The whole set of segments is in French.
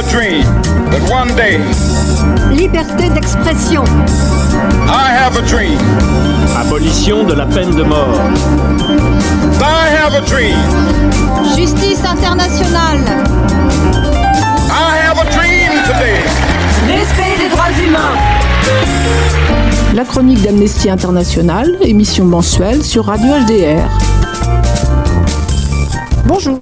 a dream that one day. Liberté d'expression. I have a dream. Abolition de la peine de mort. I have a dream. Justice internationale. I have a dream today. Respect des droits humains. La chronique d'Amnesty International, émission mensuelle sur Radio HDR. Bonjour.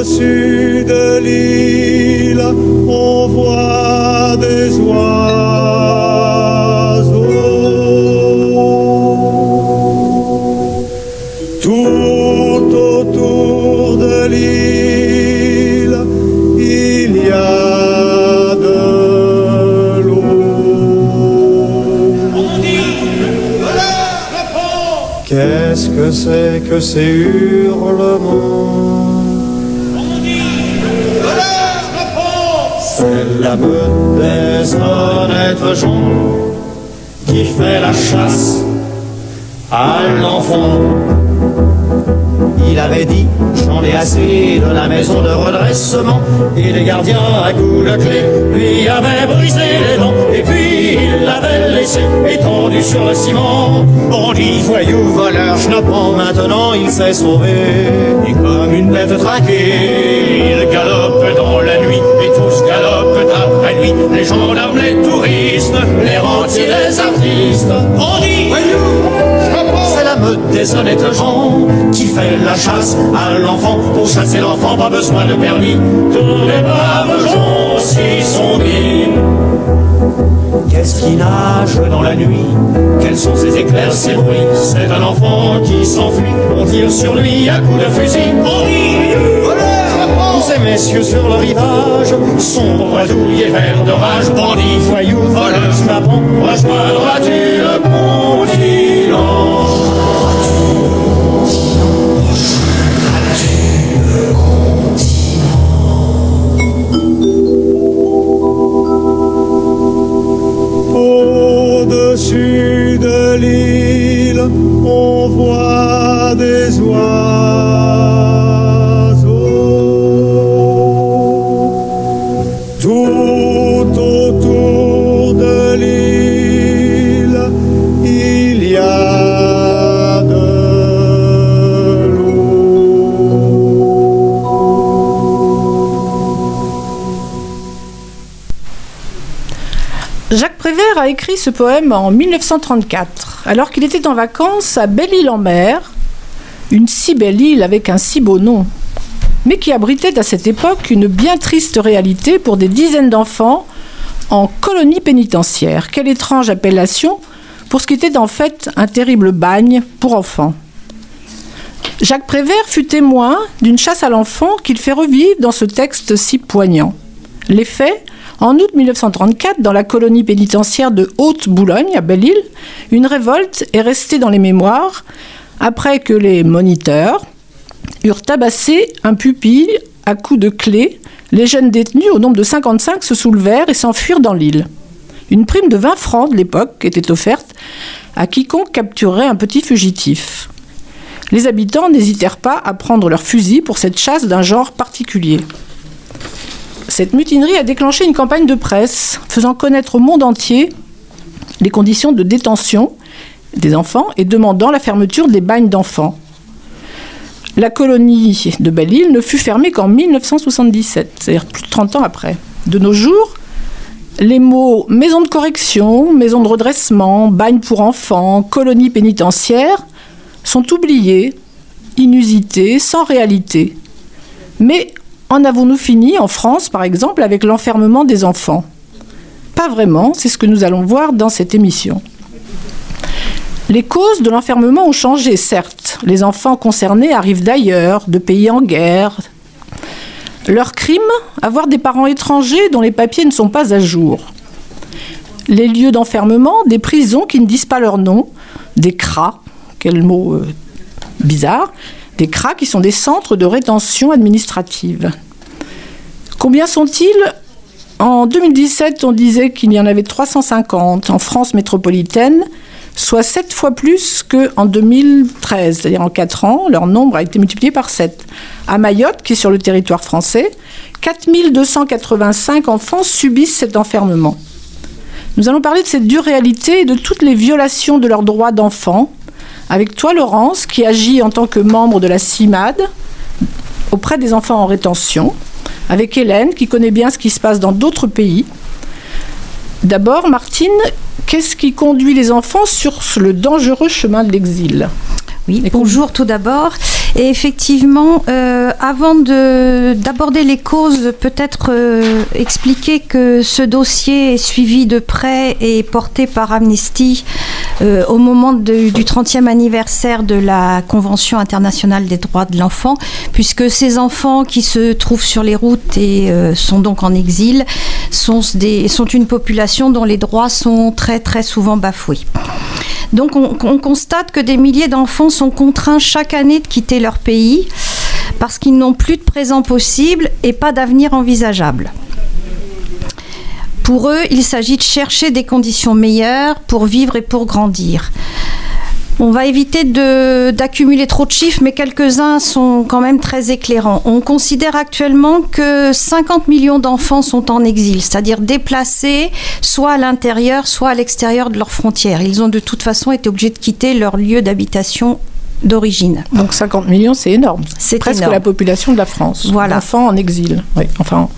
Au-dessus de l'île, on voit des oiseaux. Tout autour de l'île, il y a de l'eau. Qu'est-ce que c'est que ces hurlements? C'est la meute des honnêtes gens qui fait la chasse à l'enfant. Il avait dit, j'en ai assez de la maison de redressement. Et les gardiens à coups de clé lui avaient brisé les dents. Et puis il l'avait laissé étendu sur le ciment. Bandit, voyou, voleur, schnappant, maintenant il s'est sauvé. Et comme une bête traquée, il galope dans la nuit. Et tous galopent après lui. Les gendarmes, les touristes, les rentiers, les artistes. Bandit, voyou, des honnêtes gens qui fait la chasse à l'enfant. Pour chasser l'enfant, pas besoin de permis. Tous les braves gens s'y sont mis. Qu'est-ce qui nage dans la nuit? Quels sont ces éclairs, ces bruits? C'est un enfant qui s'enfuit. On tire sur lui à coups de fusil. On Ces messieurs sur le rivage, sombres, douilles, verts de rage, bandits, voyous, voleurs, snappants, rejoindras-tu le continent? Ce poème en 1934, alors qu'il était en vacances à Belle-Île-en-Mer, une si belle île avec un si beau nom, mais qui abritait à cette époque une bien triste réalité pour des dizaines d'enfants en colonie pénitentiaire. Quelle étrange appellation pour ce qui était en fait un terrible bagne pour enfants. Jacques Prévert fut témoin d'une chasse à l'enfant qu'il fait revivre dans ce texte si poignant. Les faits, en août 1934, dans la colonie pénitentiaire de Haute-Boulogne, à Belle-Île, une révolte est restée dans les mémoires après que les moniteurs eurent tabassé un pupille à coups de clé. Les jeunes détenus, au nombre de 55, se soulevèrent et s'enfuirent dans l'île. Une prime de 20 francs de l'époque était offerte à quiconque capturerait un petit fugitif. Les habitants n'hésitèrent pas à prendre leurs fusils pour cette chasse d'un genre particulier. Cette mutinerie a déclenché une campagne de presse faisant connaître au monde entier les conditions de détention des enfants et demandant la fermeture des bagnes d'enfants. La colonie de Belle-Île ne fut fermée qu'en 1977, c'est-à-dire plus de 30 ans après. De nos jours, les mots maison de correction, maison de redressement, bagne pour enfants, colonie pénitentiaire sont oubliés, inusités, sans réalité. Mais en avons-nous fini en France, par exemple, avec l'enfermement des enfants? Pas vraiment, c'est ce que nous allons voir dans cette émission. Les causes de l'enfermement ont changé, certes. Les enfants concernés arrivent d'ailleurs, de pays en guerre. Leur crime Avoir des parents étrangers dont les papiers ne sont pas à jour. Les lieux d'enfermement, des prisons qui ne disent pas leur nom, des CRA, quel mot euh, bizarre, des CRA qui sont des centres de rétention administrative. Combien sont-ils? En 2017, on disait qu'il y en avait 350 en France métropolitaine, soit 7 fois plus qu'en 2013, c'est-à-dire en 4 ans, leur nombre a été multiplié par 7. À Mayotte, qui est sur le territoire français, 4285 enfants subissent cet enfermement. Nous allons parler de cette dure réalité et de toutes les violations de leurs droits d'enfant avec toi, Laurence, qui agit en tant que membre de la CIMAD auprès des enfants en rétention, avec Hélène, qui connaît bien ce qui se passe dans d'autres pays. D'abord, Martine, qu'est-ce qui conduit les enfants sur le dangereux chemin de l'exil? Oui, bonjour tout d'abord. Et effectivement, euh, avant de- d'aborder les causes, peut-être euh, expliquer que ce dossier est suivi de près et porté par Amnesty euh, au moment du 30e anniversaire de la Convention internationale des droits de l'enfant, puisque ces enfants qui se trouvent sur les routes et euh, sont donc en exil sont une population dont les droits sont très très souvent bafoués. Donc on, on constate que des milliers d'enfants sont contraints chaque année de quitter leur pays parce qu'ils n'ont plus de présent possible et pas d'avenir envisageable. Pour eux, il s'agit de chercher des conditions meilleures pour vivre et pour grandir. On va éviter d'accumuler trop de chiffres, mais quelques-uns sont quand même très éclairants. On considère actuellement que 50 millions d'enfants sont en exil, c'est-à-dire déplacés soit à l'intérieur, soit à l'extérieur de leurs frontières. Ils ont de toute façon été obligés de quitter leur lieu d'habitation d'origine. Donc 50 millions, c'est énorme. C'est presque énorme. la population de la France. Voilà. D'enfants en exil. Oui, enfin,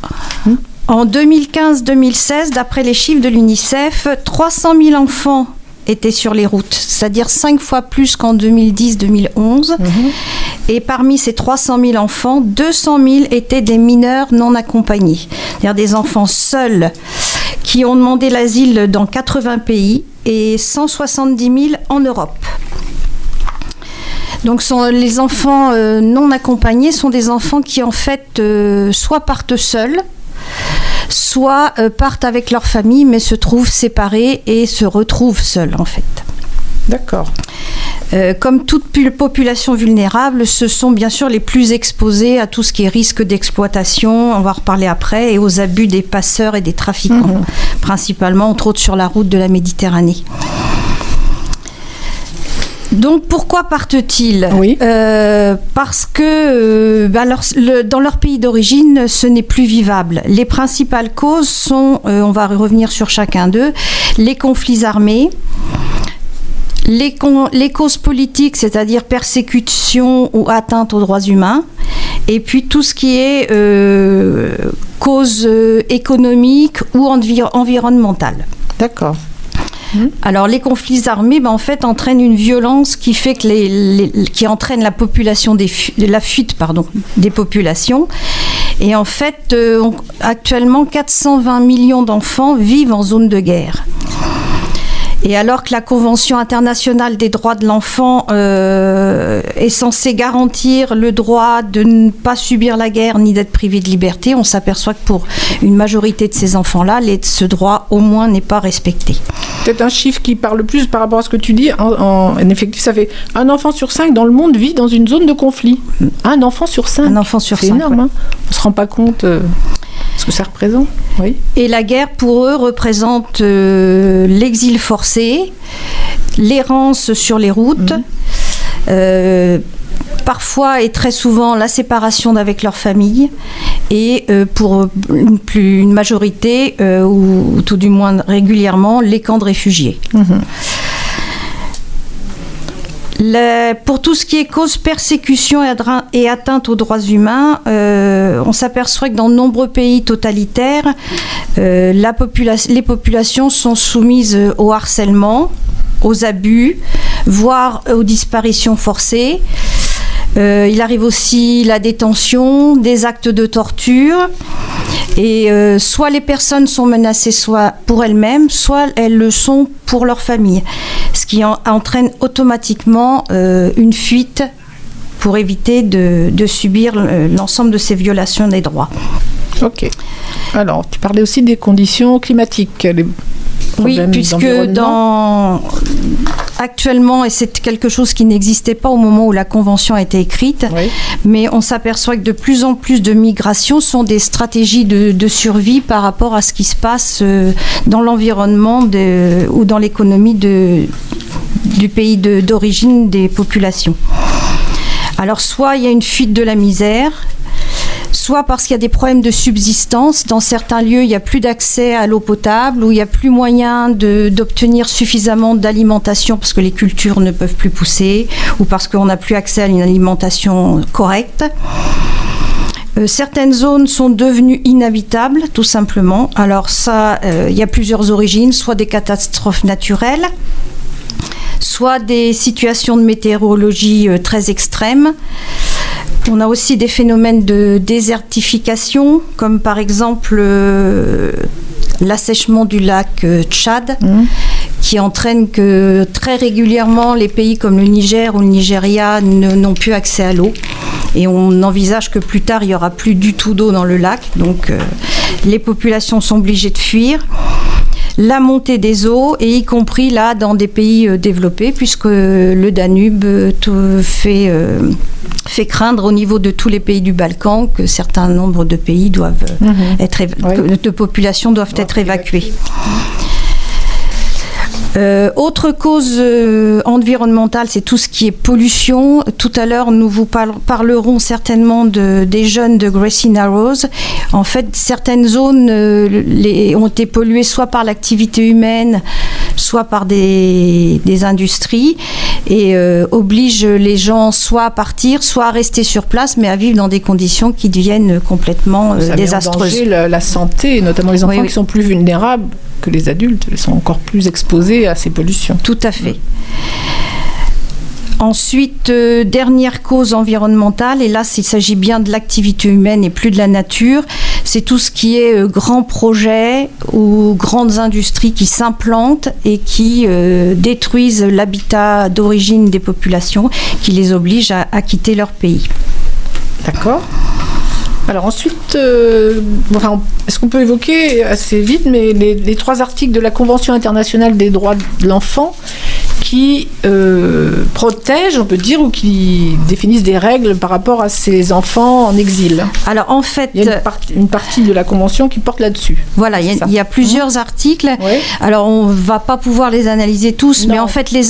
En 2015-2016, d'après les chiffres de l'UNICEF, 300 000 enfants étaient sur les routes, c'est-à-dire 5 fois plus qu'en 2010-2011. Et parmi ces 300 000 enfants, 200 000 étaient des mineurs non accompagnés, c'est-à-dire des enfants seuls qui ont demandé l'asile dans 80 pays et 170 000 en Europe. Donc sont, les enfants euh, non accompagnés sont des enfants qui en fait euh, soit partent seuls, soit euh, partent avec leur famille mais se trouvent séparés et se retrouvent seuls en fait. d'accord. Euh, comme toute pu- population vulnérable, ce sont bien sûr les plus exposés à tout ce qui est risque d'exploitation, on va en reparler après, et aux abus des passeurs et des trafiquants, principalement, entre autres sur la route de la Méditerranée. Donc pourquoi partent-ils Oui. Euh, Parce que euh, leur- le- dans leur pays d'origine, ce n'est plus vivable. Les principales causes sont, euh, on va revenir sur chacun d'eux, les conflits armés, les, con- les causes politiques, c'est-à-dire persécution ou atteinte aux droits humains, et puis tout ce qui est euh, cause euh, économique ou envir- environnementale. D'accord. Alors les conflits armés, ben, en fait, entraînent une violence qui fait que les, qui entraîne la population des la fuite des populations. Et en fait, euh, actuellement, 420 millions d'enfants vivent en zone de guerre. Et alors que la Convention internationale des droits de l'enfant euh, est censée garantir le droit de ne pas subir la guerre ni d'être privé de liberté, on s'aperçoit que pour une majorité de ces enfants-là, ce droit au moins n'est pas respecté. Peut-être un chiffre qui parle plus par rapport à ce que tu dis. En, en- en effectif, ça fait un enfant sur cinq dans le monde vit dans une zone de conflit. Un enfant sur cinq. Un enfant sur C'est cinq, énorme. ouais. hein. On se rend pas compte euh, ce que ça représente. Oui. Et la guerre, pour eux, représente euh, l'exil forcé, l'errance sur les routes, euh, parfois et très souvent la séparation d'avec leur famille, et euh, pour une, plus, une majorité, euh, ou, ou tout du moins régulièrement, les camps de réfugiés. Le- pour tout ce qui est cause persécution et, atteinte aux droits humains, euh, on s'aperçoit que dans de nombreux pays totalitaires, euh, la popula- les populations sont soumises au harcèlement, aux abus, voire aux disparitions forcées. Euh, il arrive aussi la détention, des actes de torture. Et euh, soit les personnes sont menacées soit pour elles-mêmes, soit elles le sont pour leur famille. Ce qui en- entraîne automatiquement euh, une fuite pour éviter de, de subir l'ensemble de ces violations des droits. Ok. Alors, tu parlais aussi des conditions climatiques. Les Oui, puisque dans actuellement, et c'est quelque chose qui n'existait pas au moment où la convention a été écrite, Oui. mais on s'aperçoit que de plus en plus de migrations sont des stratégies de, de survie par rapport à ce qui se passe euh, dans l'environnement ou dans l'économie du pays de- d'origine des populations. Alors soit il y a une fuite de la misère, soit parce qu'il y a des problèmes de subsistance. Dans certains lieux, il n'y a plus d'accès à l'eau potable, ou il n'y a plus moyen d'obtenir suffisamment d'alimentation parce que les cultures ne peuvent plus pousser, ou parce qu'on n'a plus accès à une alimentation correcte. Euh, certaines zones sont devenues inhabitables, tout simplement. Alors ça, euh, il y a plusieurs origines, soit des catastrophes naturelles, soit des situations de météorologie euh, très extrêmes. On a aussi des phénomènes de désertification, comme par exemple euh, l'assèchement du lac euh, Tchad, qui entraîne que très régulièrement les pays comme le Niger ou le Nigeria n'ont plus accès à l'eau. Et on envisage que plus tard, il n'y aura plus du tout d'eau dans le lac. Donc euh, les populations sont obligées de fuir la montée des eaux, et y compris là dans des pays euh, développés, puisque le Danube euh, fait, euh, fait craindre au niveau de tous les pays du Balkan que certains nombres de pays doivent euh, être éva- de populations doivent être évacuées. Euh, autre cause euh, environnementale, c'est tout ce qui est pollution. Tout à l'heure, nous vous parle- parlerons certainement de, des jeunes de Gracie Narrows. En fait, certaines zones euh, les- ont été polluées soit par l'activité humaine, soit par des, des industries, et euh, obligent les gens soit à partir, soit à rester sur place, mais à vivre dans des conditions qui deviennent complètement euh, met en désastreuses. danger la, la santé, notamment les enfants Oui, oui. qui sont plus vulnérables que les adultes. Ils sont encore plus exposés à ces pollutions. Tout à fait. Ensuite, euh, dernière cause environnementale, et là il s'agit bien de l'activité humaine et plus de la nature, c'est tout ce qui est euh, grands projets ou grandes industries qui s'implantent et qui euh, détruisent l'habitat d'origine des populations, qui les obligent à, quitter leur pays. D'accord alors ensuite, est-ce qu'on peut évoquer assez vite, mais les trois articles de la Convention internationale des droits de l'enfant qui euh, protègent, on peut dire, ou qui définissent des règles par rapport à ces enfants en exil. Alors en fait, Il y a une, partie- une partie de la Convention qui porte là-dessus. Voilà, il y, a- il y a plusieurs articles. Ouais. Alors, on va pas pouvoir les analyser tous, mais en fait, les,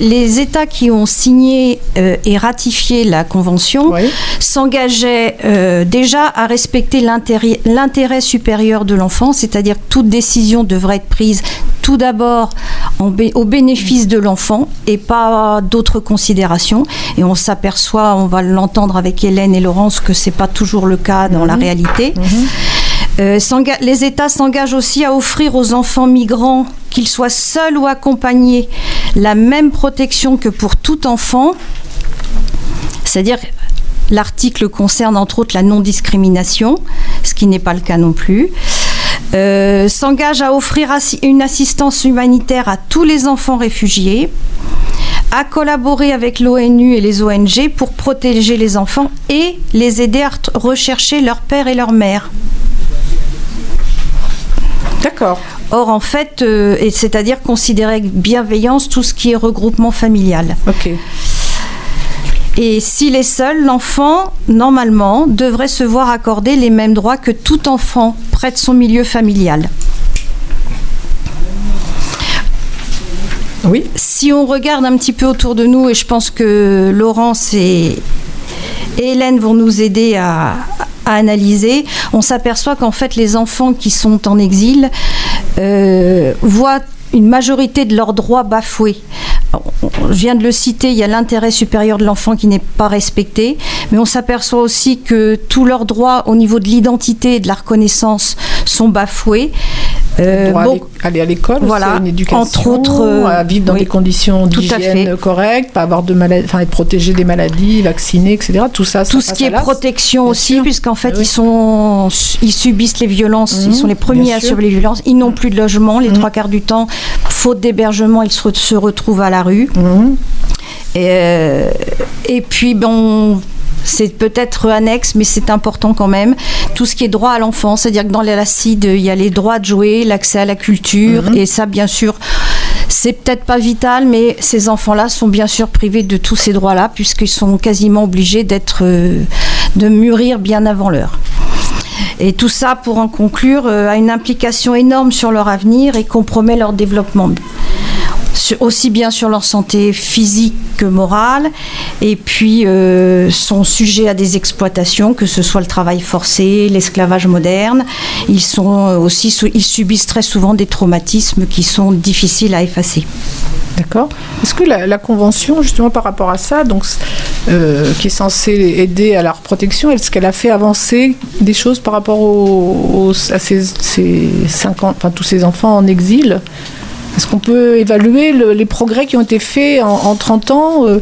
les États qui ont signé euh, et ratifié la Convention s'engageaient euh, déjà à respecter l'intérêt l'intérêt supérieur de l'enfant, c'est-à-dire que toute décision devrait être prise tout d'abord au bénéfice de l'enfant et pas d'autres considérations. Et on s'aperçoit, on va l'entendre avec Hélène et Laurence, que c'est pas toujours le cas dans la réalité. Euh, s'enga- les États s'engagent aussi à offrir aux enfants migrants, qu'ils soient seuls ou accompagnés, la même protection que pour tout enfant. C'est-à-dire, l'article concerne entre autres la non-discrimination, ce qui n'est pas le cas non plus. Euh, s'engage à offrir assi- une assistance humanitaire à tous les enfants réfugiés, à collaborer avec l'ONU et les ONG pour protéger les enfants et les aider à rechercher leur père et leur mère. D'accord. Or, en fait, euh, c'est-à-dire considérer avec bienveillance tout ce qui est regroupement familial. Ok. Et s'il est seul, l'enfant, normalement, devrait se voir accorder les mêmes droits que tout enfant près de son milieu familial. Oui. Si on regarde un petit peu autour de nous, et je pense que Laurence et, et Hélène vont nous aider à, à analyser, on s'aperçoit qu'en fait les enfants qui sont en exil euh, voient une majorité de leurs droits bafoués. Je viens de le citer, il y a l'intérêt supérieur de l'enfant qui n'est pas respecté, mais on s'aperçoit aussi que tous leurs droits au niveau de l'identité et de la reconnaissance sont bafoués. Euh, bon, aller à l'école, voilà, une éducation, entre autres, euh, vivre dans oui, des conditions tout à d'hygiène fait. correctes, pas avoir de maladies, enfin être protégé des maladies, vacciné, etc. Tout ça, ça tout ce qui est protection aussi, puisqu'en fait, oui. ils, sont, ils subissent les violences, Mhm, ils sont les premiers à subir les violences, ils n'ont plus de logement, les Mhm. trois quarts du temps, faute d'hébergement, ils se, se retrouvent à la rue. Mhm. Et, euh, et puis, bon, c'est peut-être annexe, mais c'est important quand même. Tout ce qui est droit à l'enfant, c'est-à-dire que dans les LACID, il y a les droits de jouer, l'accès à la culture, Mhm. et ça, bien sûr, c'est peut-être pas vital, mais ces enfants-là sont bien sûr privés de tous ces droits-là, puisqu'ils sont quasiment obligés d'être, euh, de mûrir bien avant l'heure. Et tout ça, pour en conclure, euh, a une implication énorme sur leur avenir et compromet leur développement. Aussi bien sur leur santé physique que morale, et puis euh, sont sujets à des exploitations, que ce soit le travail forcé, l'esclavage moderne. Euh, ils subissent très souvent des traumatismes qui sont difficiles à effacer. D'accord. Est-ce que la, la convention, justement par rapport à ça, donc, euh, qui est censée aider à leur protection, est-ce qu'elle a fait avancer des choses par rapport à ces, ces 50, enfin, tous ces enfants en exil? Est-ce qu'on peut évaluer le- les progrès qui ont été faits en, en 30 ans euh,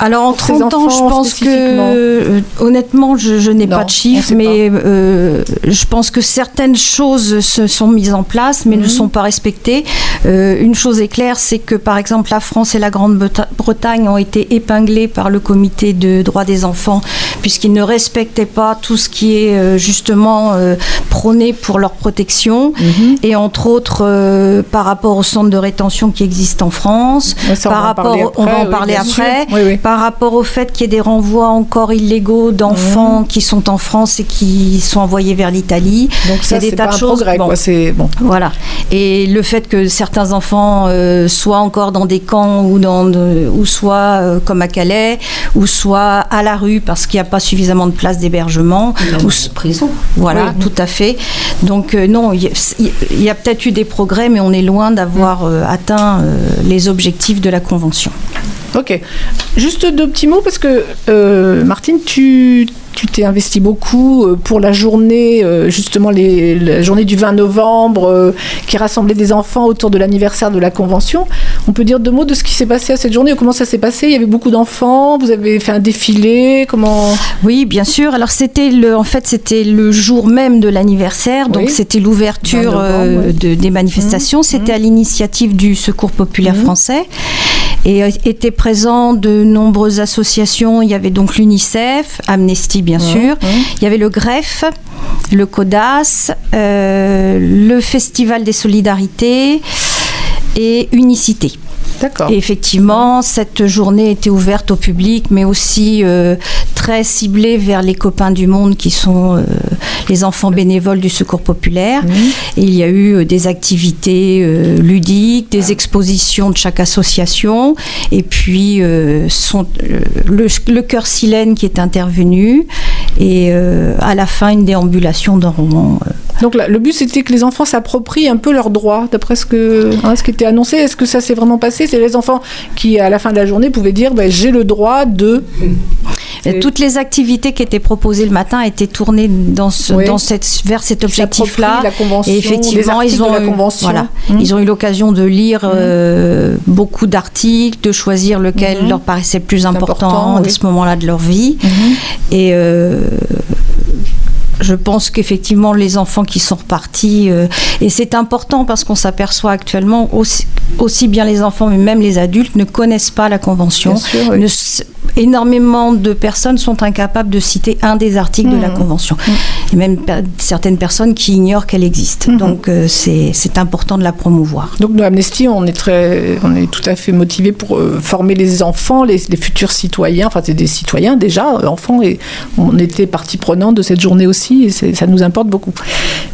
Alors en Pour ces 30 ans, je pense que euh, honnêtement, je, je n'ai pas de on chiffres, mais euh, je pense que certaines choses se sont mises en place, mais Mhm. ne sont pas respectées. Euh, une chose est claire, c'est que par exemple la France et la Grande-Bretagne ont été épinglées par le Comité de droits des enfants puisqu'ils ne respectaient pas tout ce qui est euh, justement euh, prôné pour leur protection Mhm. et entre autres euh, par rapport au centre de rétention qui existe en France, Ouais, on par va en rapport, parler on va après, en parler après, Oui, oui. Par rapport au fait qu'il y ait des renvois encore illégaux d'enfants Mhm. qui sont en France et qui sont envoyés vers l'Italie. Donc ça, c'est tas pas de un choses. progrès, Bon. C'est bon. Voilà. Et le fait que certains enfants euh, soient encore dans des camps ou, dans de- ou soit euh, comme à Calais, ou soit à la rue parce qu'il n'y a pas suffisamment de place d'hébergement. ou prison. Voilà, Oui. tout à fait. Donc euh, non, il y y a peut-être eu des progrès, mais on est loin d'avoir atteint les objectifs de la Convention. Ok. Juste deux petits mots parce que euh, Martine, tu tu t'es investi beaucoup euh, pour la journée, euh, justement les, la journée du 20 novembre, qui rassemblait des enfants autour de l'anniversaire de la Convention. On peut dire deux mots de ce qui s'est passé à cette journée, comment ça s'est passé? Il y avait beaucoup d'enfants, vous avez fait un défilé, comment? Oui, bien sûr. Alors c'était le, en fait, c'était le jour même de l'anniversaire, donc Oui. c'était l'ouverture 20 novembre, euh, ouais. de- des manifestations. C'était à l'initiative du Secours populaire Mhm. français et euh, étaient présents de nombreuses associations. Il y avait donc l'UNICEF, Amnesty bien sûr. Il y avait le Greffe, le CODAS, euh, le Festival des Solidarités et Unicité. D'accord. Et effectivement, cette journée était ouverte au public, mais aussi euh, très ciblée vers les copains du monde qui sont euh, les enfants bénévoles du Secours populaire. Et il y a eu euh, des activités ludiques, des expositions de chaque association, et puis son- le, le chœur Silène qui est intervenu, et à la fin une déambulation d'un roman. Euh, Donc là, le but c'était que les enfants s'approprient un peu leurs droits, d'après ce, que, hein, ce qui était annoncé. Est-ce que ça s'est vraiment passé? C'est les enfants qui, à la fin de la journée, pouvaient dire ben, j'ai le droit de. Et Toutes les activités qui étaient proposées le matin étaient tournées dans ce- Oui. dans cette, vers cet objectif-là. Et effectivement, ils ont, eu, voilà, Mhm. ils ont eu l'occasion de lire euh, beaucoup d'articles, de choisir lequel Mhm. leur paraissait le plus important, important, à oui. ce moment-là de leur vie. Et euh, je pense qu'effectivement, les enfants qui sont repartis, euh, et c'est important parce qu'on s'aperçoit actuellement, aussi, aussi bien les enfants, mais même les adultes, ne connaissent pas la Convention. Bien sûr, oui. Ne s- énormément de personnes sont incapables de citer un des articles de la Mhm. Convention. Et même certaines personnes qui ignorent qu'elle existe. Mhm. Donc euh, c'est important de la promouvoir. Donc nous, Amnesty, on est, très, on est tout à fait motivés pour euh, former les enfants, les, les futurs citoyens, enfin c'est des citoyens déjà, euh, enfants, et on était partie prenante de cette journée aussi, et ça nous importe beaucoup.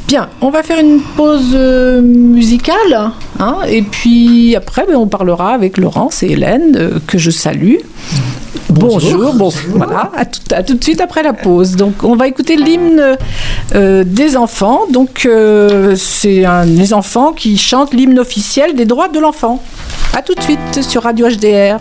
Bien, on va faire une pause euh, musicale, hein, et puis après ben, on parlera avec Laurence et Hélène, euh, que je salue. Bonjour, bon, voilà, à tout, à tout de suite après la pause. Donc, on va écouter l'hymne euh, des enfants. Donc, euh, c'est les enfants qui chantent l'hymne officiel des droits de l'enfant. À tout de suite sur Radio HDR.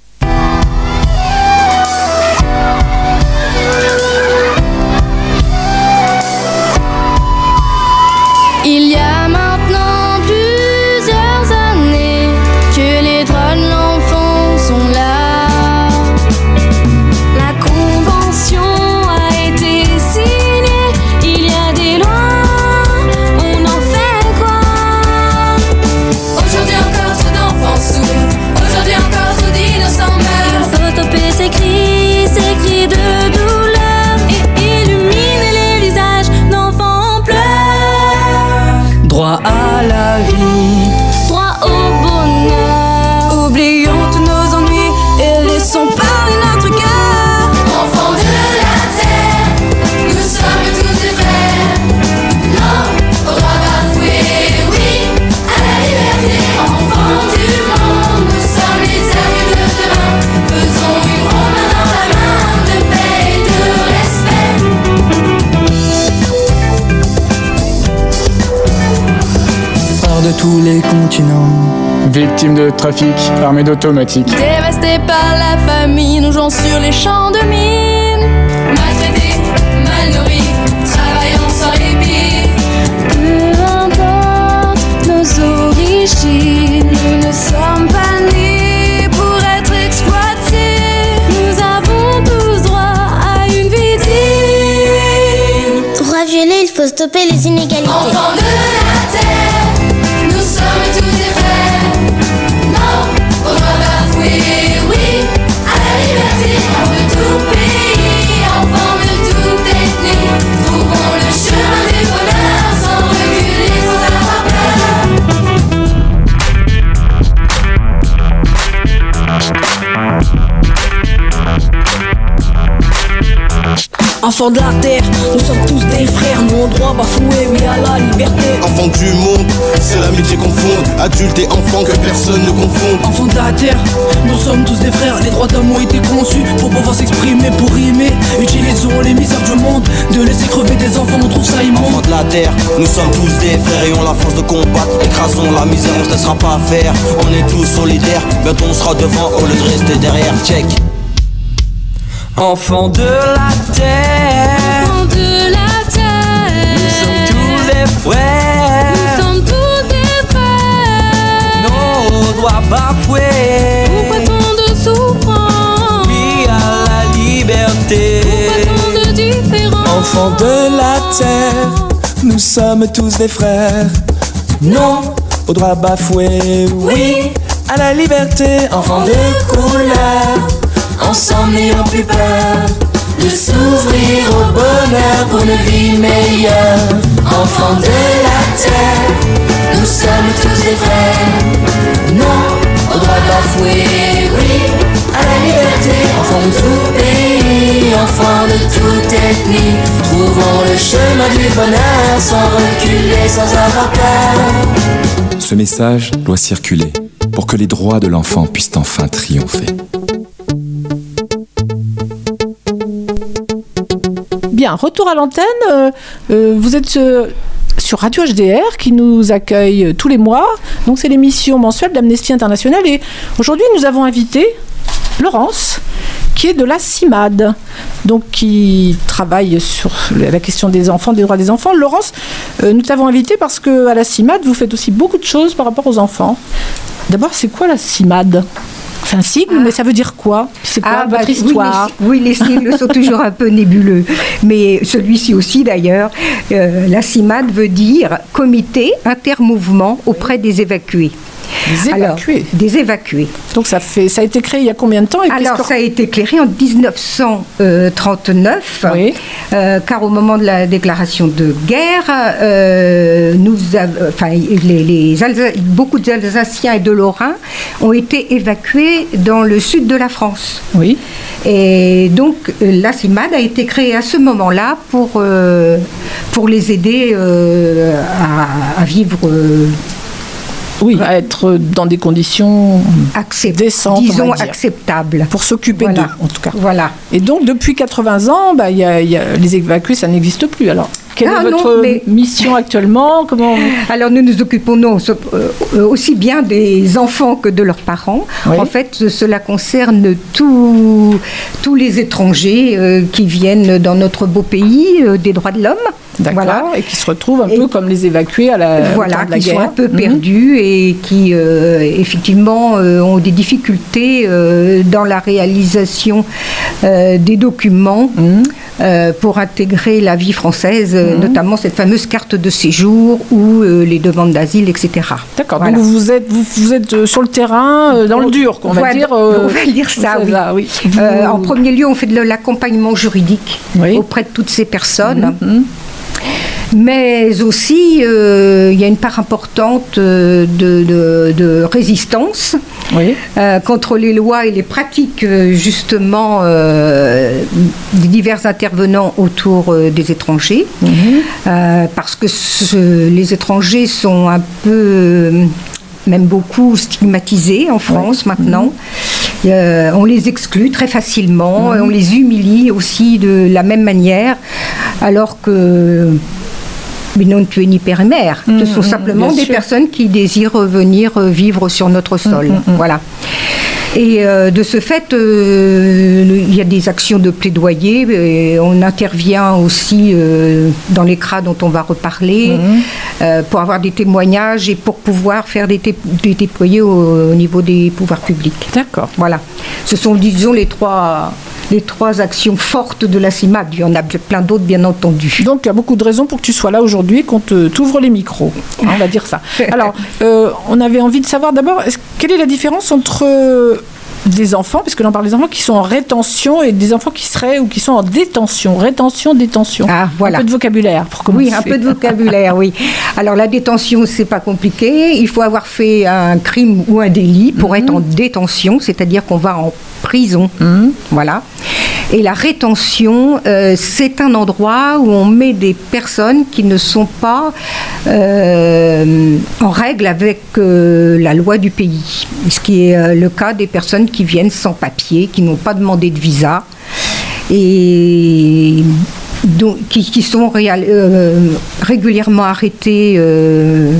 tous les continents. Victime de trafic, armée d'automatique. Dévasté par la famine, nous jouons sur les champs de mines. Maltraités, mal nourris, travaillant sans répit. Peu importe nos origines, nous ne sommes pas nés pour être exploités. Nous avons tous droit à une vie digne. Droit violé, il faut stopper les inégalités. Enfants de la terre, Enfants de la terre, nous sommes tous des frères, nos droits bafoués, oui à la liberté. Enfants du monde, c'est l'amitié qu'on fonde, adultes et enfants que personne ne confond. Enfants de la terre, nous sommes tous des frères, les droits d'homme ont été conçus pour pouvoir s'exprimer, pour rimer. Utilisons les misères du monde, de laisser crever des enfants, on trouve ça immonde. Enfants de la terre, nous sommes tous des frères et on la force de combattre. Écrasons la misère, on se laissera pas faire. On est tous solidaires, bientôt on sera devant au lieu de rester derrière. Check. Enfants de la terre, des frères. nous sommes tous des frères. Nos doigts bafoués. Pourquoi tant de souffrance Oui à la liberté. Pourquoi tant de différence Enfants de la terre, nous sommes tous des frères. Non au droit bafoué. Oui à la liberté. Enfants de couleur, ensemble n'ayons plus peur de s'ouvrir au bonheur pour une vie meilleure. Enfants de la terre, nous sommes tous des frères. Non au droit bafoué. Oui à la liberté. Enfants de tout pays, enfants de toute ethnie, trouvons le chemin du bonheur sans reculer, sans avoir peur. Ce message doit circuler pour que les droits de l'enfant puissent enfin triompher. Bien, retour à l'antenne. Euh, euh, vous êtes euh, sur Radio HDR qui nous accueille tous les mois. Donc c'est l'émission mensuelle d'Amnesty International. Et aujourd'hui, nous avons invité Laurence, qui est de la CIMAD, donc qui travaille sur la question des enfants, des droits des enfants. Laurence, nous t'avons invité parce que à la CIMAD, vous faites aussi beaucoup de choses par rapport aux enfants. D'abord, c'est quoi la CIMAD? C'est un sigle, mais ça veut dire quoi? C'est quoi Ah, votre bah, oui, histoire? les- Oui, les, sigles sont toujours un peu nébuleux. Mais celui-ci aussi, d'ailleurs, euh, la CIMAD veut dire Comité intermouvement auprès des évacués. Des Alors, évacués. des évacués. Donc ça, fait, ça a été créé il y a combien de temps et Alors, que- ça a été créé en 1939, euh, car au moment de la déclaration de guerre, euh, nous av- enfin, les, les Alsa- beaucoup d'Alsaciens et de Lorrains ont été évacués dans le sud de la France. Oui. Et donc, la CIMAD a été créée à ce moment-là pour, euh, pour les aider à, à vivre. Oui, à être dans des conditions décentes, on disons va dire. acceptables. Pour s'occuper Voilà. d'eux, en tout cas. Voilà. Et donc, depuis 80 ans, bah, il y a- il y a- les évacués, ça n'existe plus. Alors, quelle Ah, est non, votre mais- mission actuellement? Comment Alors nous nous occupons non, euh, aussi bien des enfants que de leurs parents. Oui. En fait, cela concerne tous tous les étrangers euh, qui viennent dans notre beau pays euh, des droits de l'homme. D'accord. Voilà. Et qui se retrouvent un peu comme les évacués à la Voilà, temps de la qui guerre. sont un peu Mhm. perdus et qui euh, effectivement euh, ont des difficultés euh, dans la réalisation des documents Mhm. pour intégrer la vie française, euh, notamment cette fameuse carte de séjour ou les demandes d'asile, etc. D'accord. Voilà. Donc vous êtes, vous, vous êtes sur le terrain, dans le dur, qu'on va Voilà, dire. on va dire ça, oui. en premier lieu, on fait de l'accompagnement juridique auprès de toutes ces personnes. Mhm. Mais aussi, euh, il y a une part importante euh, de, de- de résistance euh, contre les lois et les pratiques, justement, des divers intervenants autour des étrangers. Euh, parce que ce- les étrangers sont un peu, même beaucoup, stigmatisés en France maintenant. Euh, on les exclut très facilement, et on les humilie aussi de la même manière, alors que mais non tués ni père et mère. Ce sont simplement bien des sûr. personnes qui désirent venir euh, vivre sur notre sol. Voilà. Et euh, de ce fait, euh, il y a des actions de plaidoyer. et on intervient aussi euh, dans les CRA dont on va reparler euh, pour avoir des témoignages et pour pouvoir faire des, des déployés au, au niveau des pouvoirs publics. D'accord. Voilà. Ce sont, disons, les trois, les trois actions fortes de la CIMAD. Il y en a plein d'autres, bien entendu. Donc il y a beaucoup de raisons pour que tu sois là aujourd'hui et qu'on t'ouvre les micros. On va dire ça. Alors, euh, on avait envie de savoir d'abord, quelle est la différence entre euh, des enfants, parce que l'on parle des enfants qui sont en rétention et des enfants qui seraient ou qui sont en détention. Rétention, détention. Ah, voilà. Un peu de vocabulaire pour commencer. Oui, un peu de vocabulaire, oui. Alors la détention, c'est pas compliqué. Il faut avoir fait un crime ou un délit pour être en détention, c'est-à-dire qu'on va en prison. Voilà. Et la rétention, euh, c'est un endroit où on met des personnes qui ne sont pas euh, en règle avec euh, la loi du pays. Ce qui est le cas des personnes qui viennent sans papier, qui n'ont pas demandé de visa et donc, qui, qui sont réal- régulièrement arrêtés euh,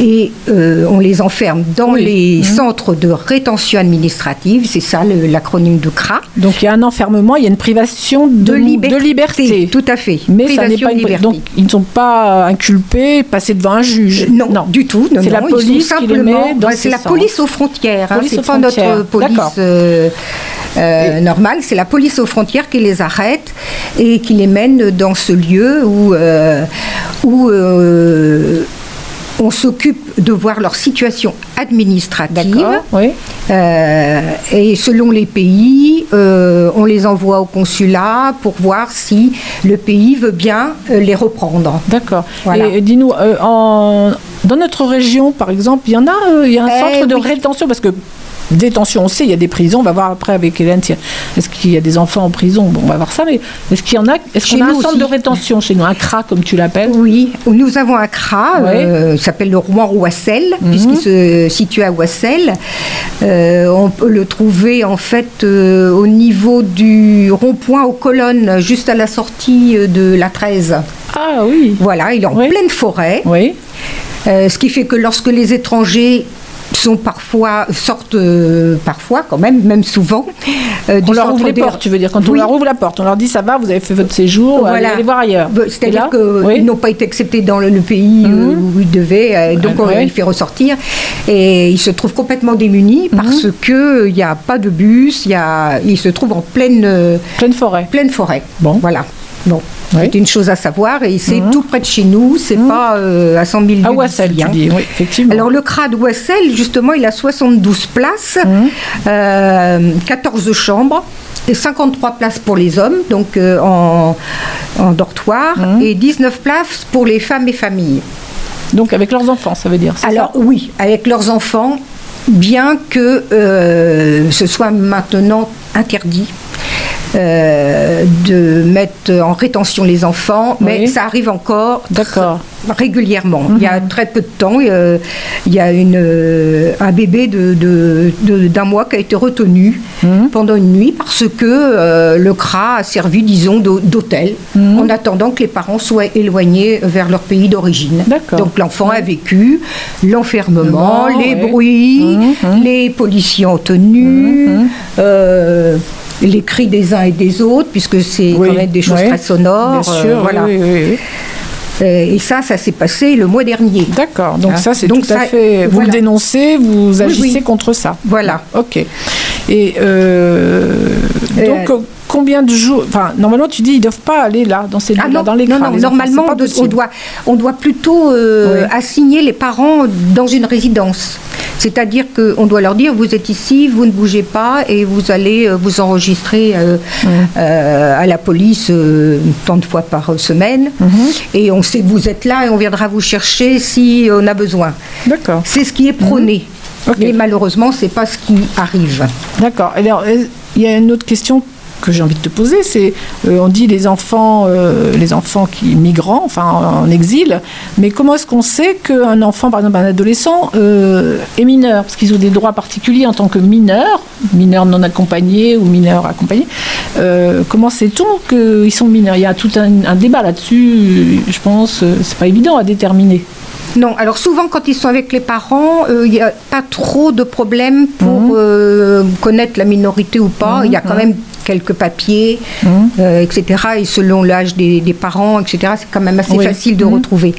et euh, on les enferme dans les centres de rétention administrative, c'est ça l'acronyme de CRA. Donc il y a un enfermement, il y a une privation de, De liberté, de liberté. tout à fait. Mais ça n'est pas une liberté. Donc ils ne sont pas inculpés, passés devant un juge. Non, du tout. non, C'est la non, police qui les met dans ouais, ces c'est la police aux frontières. hein, c'est pas frontières. notre police euh, euh, normale. C'est la police aux frontières qui les arrête et qui les mène dans ce lieu où euh, où euh, on s'occupe de voir leur situation administrative. oui. Euh, et selon les pays, euh, on les envoie au consulat pour voir si le pays veut bien euh, les reprendre. D'accord. Voilà. Et dis-nous, dans notre région, par exemple, il y en a, il y a un Eh centre de oui. rétention parce que détention, on sait, il y a des prisons. On va voir après avec Hélène. Est-ce qu'il y a des enfants en prison Bon, on va voir ça. Mais est-ce qu'il y en a Est-ce qu'on a un centre aussi. de rétention chez nous, un CRA comme tu l'appelles? Oui, nous avons un CRA, euh, qui s'appelle le Rouen Ouassel, Mhm. puisqu'il se situe à Ouassel. Euh, on peut le trouver en fait euh, au niveau du rond-point aux colonnes, juste à la sortie de la 13. Ah oui. Voilà, il est en pleine forêt. Oui. Euh, ce qui fait que lorsque les étrangers sont parfois sortent euh, parfois quand même même souvent euh, On leur ouvre les des- portes, tu veux dire. Quand on leur ouvre la porte, on leur dit ça va, vous avez fait votre séjour, Voilà. allez voir ailleurs. Bah, C'est-à-dire qu'ils oui. Mhm. n'ont pas été acceptés dans le, le pays euh, où ils devaient, euh, donc on Ouais. les fait ressortir. Et ils se trouvent complètement démunis Mhm. parce qu'il n'y a pas de bus, il y a, ils se trouvent en pleine, pleine forêt. Pleine forêt. Bon. Voilà. Bon. C'est une chose à savoir et c'est tout près de chez nous, c'est pas euh, à 100 000 Mhm. À d'ici, tu hein. dis, oui, effectivement. Alors le CRA de Ouassel, justement, il a 72 places, Mhm. euh, 14 chambres et 53 places pour les hommes, donc euh, en, en dortoir, et 19 places pour les femmes et familles. Donc avec leurs enfants, ça veut dire. Alors oui, avec leurs enfants, bien que euh, ce soit maintenant interdit. Euh, de mettre en rétention les enfants, mais Oui. ça arrive encore régulièrement. Il y a très peu de temps, euh, il y a une, euh, un bébé de, de- de- d'un mois qui a été retenu pendant une nuit parce que euh, le CRA a servi, disons, d'hô- d'hôtel en attendant que les parents soient éloignés vers leur pays d'origine. Donc l'enfant a vécu l'enfermement, les bruits, les policiers en tenue, les cris des uns et des autres, puisque c'est quand même des choses oui. très sonores. Bien euh, sûr, voilà. oui. Euh, Et ça, ça s'est passé le mois dernier. D'accord, donc Hein. ça c'est tout à ça- fait. Vous voilà. le dénoncez, vous agissez contre ça. Voilà. Ok. Et euh, donc combien de jours Enfin, normalement tu dis ils doivent pas aller là dans ces Ah non, dans les non, non, les normalement, on, doit- on plutôt euh, Oui. assigner les parents dans une résidence. C'est-à-dire qu'on doit leur dire, vous êtes ici, vous ne bougez pas et vous allez euh, vous enregistrer euh, euh, à la police tant de fois par semaine. Et on sait que vous êtes là et on viendra vous chercher si on a besoin. D'accord. C'est ce qui est prôné. Mais malheureusement, c'est pas ce qui arrive. D'accord. Alors, il y a une autre question que j'ai envie de te poser, c'est euh, on dit les enfants, euh, les enfants qui migrants, enfin en exil, mais comment est-ce qu'on sait qu'un enfant, par exemple un adolescent, euh, est mineur? Parce qu'ils ont des droits particuliers en tant que mineur, mineur non accompagné ou mineur accompagné. Euh, comment sait-on qu'ils sont mineurs? Il y a tout un, un débat là-dessus, je pense, c'est pas évident à déterminer. Non, alors souvent quand ils sont avec les parents, euh, il n'y a pas trop de problèmes pour Mhm. euh, connaître la minorité ou pas. Il y a quand même quelques papiers, Mhm. euh, etc. Et selon l'âge des, des parents, etc., c'est quand même assez Oui. facile de Mhm. retrouver.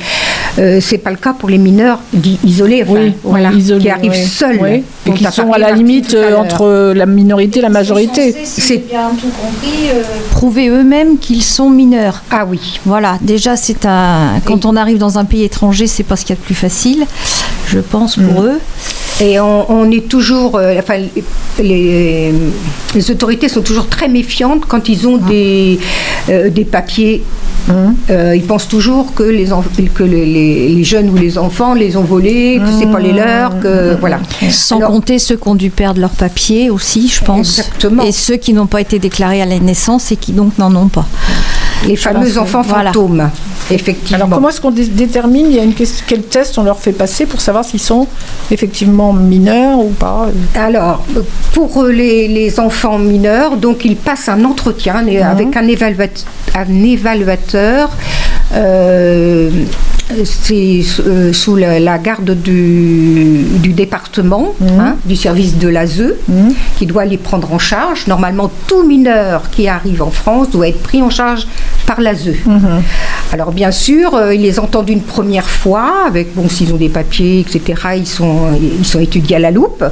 Euh, c'est pas le cas pour les mineurs dits isolés, enfin, Oui, voilà, isolés, qui arrivent seuls. Et qui sont à la limite euh, entre la minorité et la majorité. C'est bien tout compris. Prouver eux-mêmes qu'ils sont mineurs. Ah oui. Voilà. Déjà, c'est un. Quand on arrive dans un pays étranger, c'est pas ce qu'il y a de plus facile, je pense pour eux. Et on, on est toujours, euh, enfin, les, les autorités sont toujours très méfiantes quand ils ont des, euh, des papiers. Euh, ils pensent toujours que, les, que les, les- les jeunes ou les enfants les ont volés, que c'est pas les leurs, que voilà. Sans compter ceux qui ont dû perdre leur papier aussi, je pense. Exactement. Et ceux qui n'ont pas été déclarés à la naissance et qui donc n'en ont pas. Les fameux enfants fantômes, effectivement. Alors comment est-ce qu'on dé- détermine Il y a une question, quel test on leur fait passer pour savoir s'ils sont effectivement mineurs ou pas Alors, pour euh, les, les enfants mineurs, donc ils passent un entretien et- avec un, évaluat- un évaluateur. euh, c'est euh, sous la, la garde du, du département, hein, du service de l'ASE, qui doit les prendre en charge. Normalement, tout mineur qui arrive en France doit être pris en charge par l'ASE. Alors bien sûr, euh, ils les entendent une première fois, avec bon, s'ils ont des papiers, etc. Ils sont, ils sont étudiés à la loupe.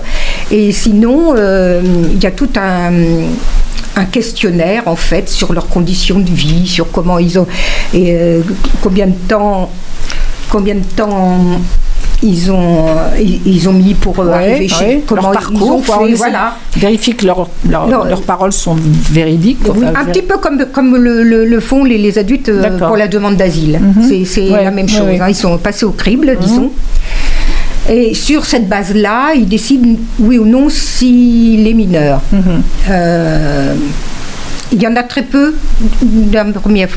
Et sinon, euh, il y a tout un un questionnaire en fait sur leurs conditions de vie, sur comment ils ont et euh, combien de temps combien de temps ils ont ils, ils ont mis pour euh, Ouais, arriver chez ouais, comment leur ils parcours, ont quoi, on fait, voilà de vérifier que leur- leur- Non, leurs paroles sont véridiques. oui, un vér- petit peu comme, comme le, le- le font les, les adultes euh, pour la demande d'asile. Mhm. C'est c'est Ouais, la même chose. hein. Ils sont passés au crible, disons. Et sur cette base-là, ils décident, oui ou non, s'il est mineur. Euh, il y en a très peu d'une première,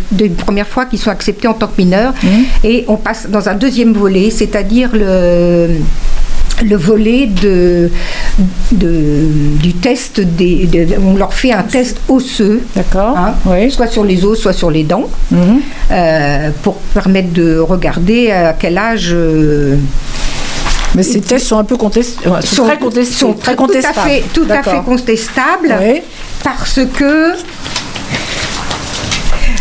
fois qui sont acceptés en tant que mineurs. Et on passe dans un deuxième volet, c'est-à-dire le le volet de, de- du test des, de- on leur fait un test osseux hein, soit sur les os soit sur les dents euh, pour permettre de regarder à quel âge euh, Mais ces tests sont un peu contestés, ouais, sont, très contestés, sont très tout à contestables. fait, tout à fait contestables Oui. parce que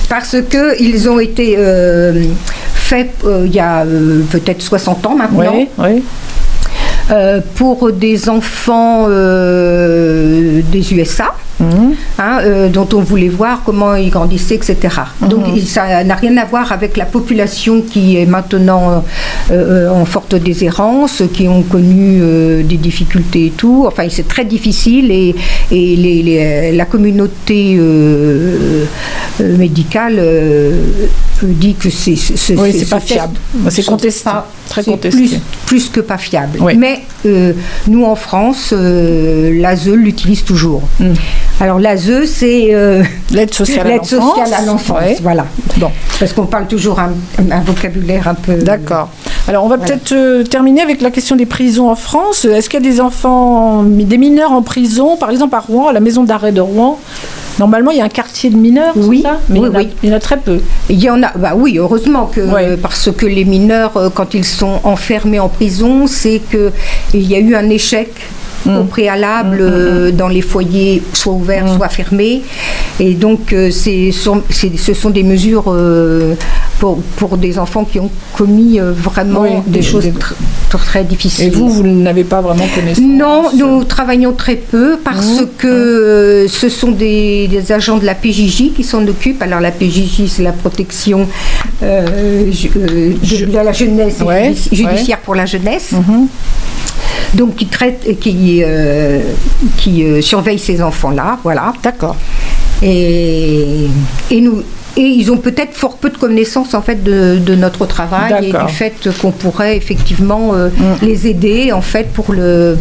parce que ils ont été euh, faits euh, il y a euh, peut-être 60 ans maintenant. Oui, oui. Euh, pour des enfants euh, des USA, Hein, euh, dont on voulait voir comment ils grandissaient, etc. Donc Mhm. ça n'a rien à voir avec la population qui est maintenant euh, en forte déshérence, qui ont connu euh, des difficultés et tout. Enfin, c'est très difficile et, et les- les- la communauté euh, euh, médicale euh, dit que c'est ce- Oui, c'est pas fiable. C'est contesté, très contesté. Plus, plus que pas fiable. Oui. Mais euh, nous en France, euh, l'ASE l'utilise toujours. Alors l'ASE, c'est euh, l'aide sociale à l'aide l'enfance. sociale à l'enfance. Ouais. Voilà. Bon, parce qu'on parle toujours un, un vocabulaire un peu. D'accord. Alors, on va Voilà. peut-être euh, terminer avec la question des prisons en France. Est-ce qu'il y a des enfants, des mineurs en prison, par exemple à Rouen, à la maison d'arrêt de Rouen Normalement, il y a un quartier de mineurs, Oui, ça? Mais oui, il, y en a, oui. il y en a très peu. Il y en a, bah oui, heureusement que parce que les mineurs, euh, quand ils sont enfermés en prison, c'est que il y a eu un échec Mm. au préalable euh, dans les foyers, soit ouverts, soit fermés, et donc euh, c'est, ce sont des mesures euh, pour, pour des enfants qui ont commis euh, vraiment Oui, des, des- choses des- tr- tr- très difficiles. Et vous, vous n'avez pas vraiment connaissance Non, nous travaillons très peu parce que ce sont des, des agents de la PJJ qui s'en occupent. Alors la PJJ, c'est la protection euh, euh, de, de la jeunesse et Ouais, judici- judiciaire pour la jeunesse. Mhm. Donc qui traite, qui, euh, qui euh, surveille ces enfants-là, voilà. D'accord. Et, et nous. Et ils ont peut-être fort peu de connaissances en fait de, de notre travail et du fait qu'on pourrait effectivement euh, les aider en fait pour le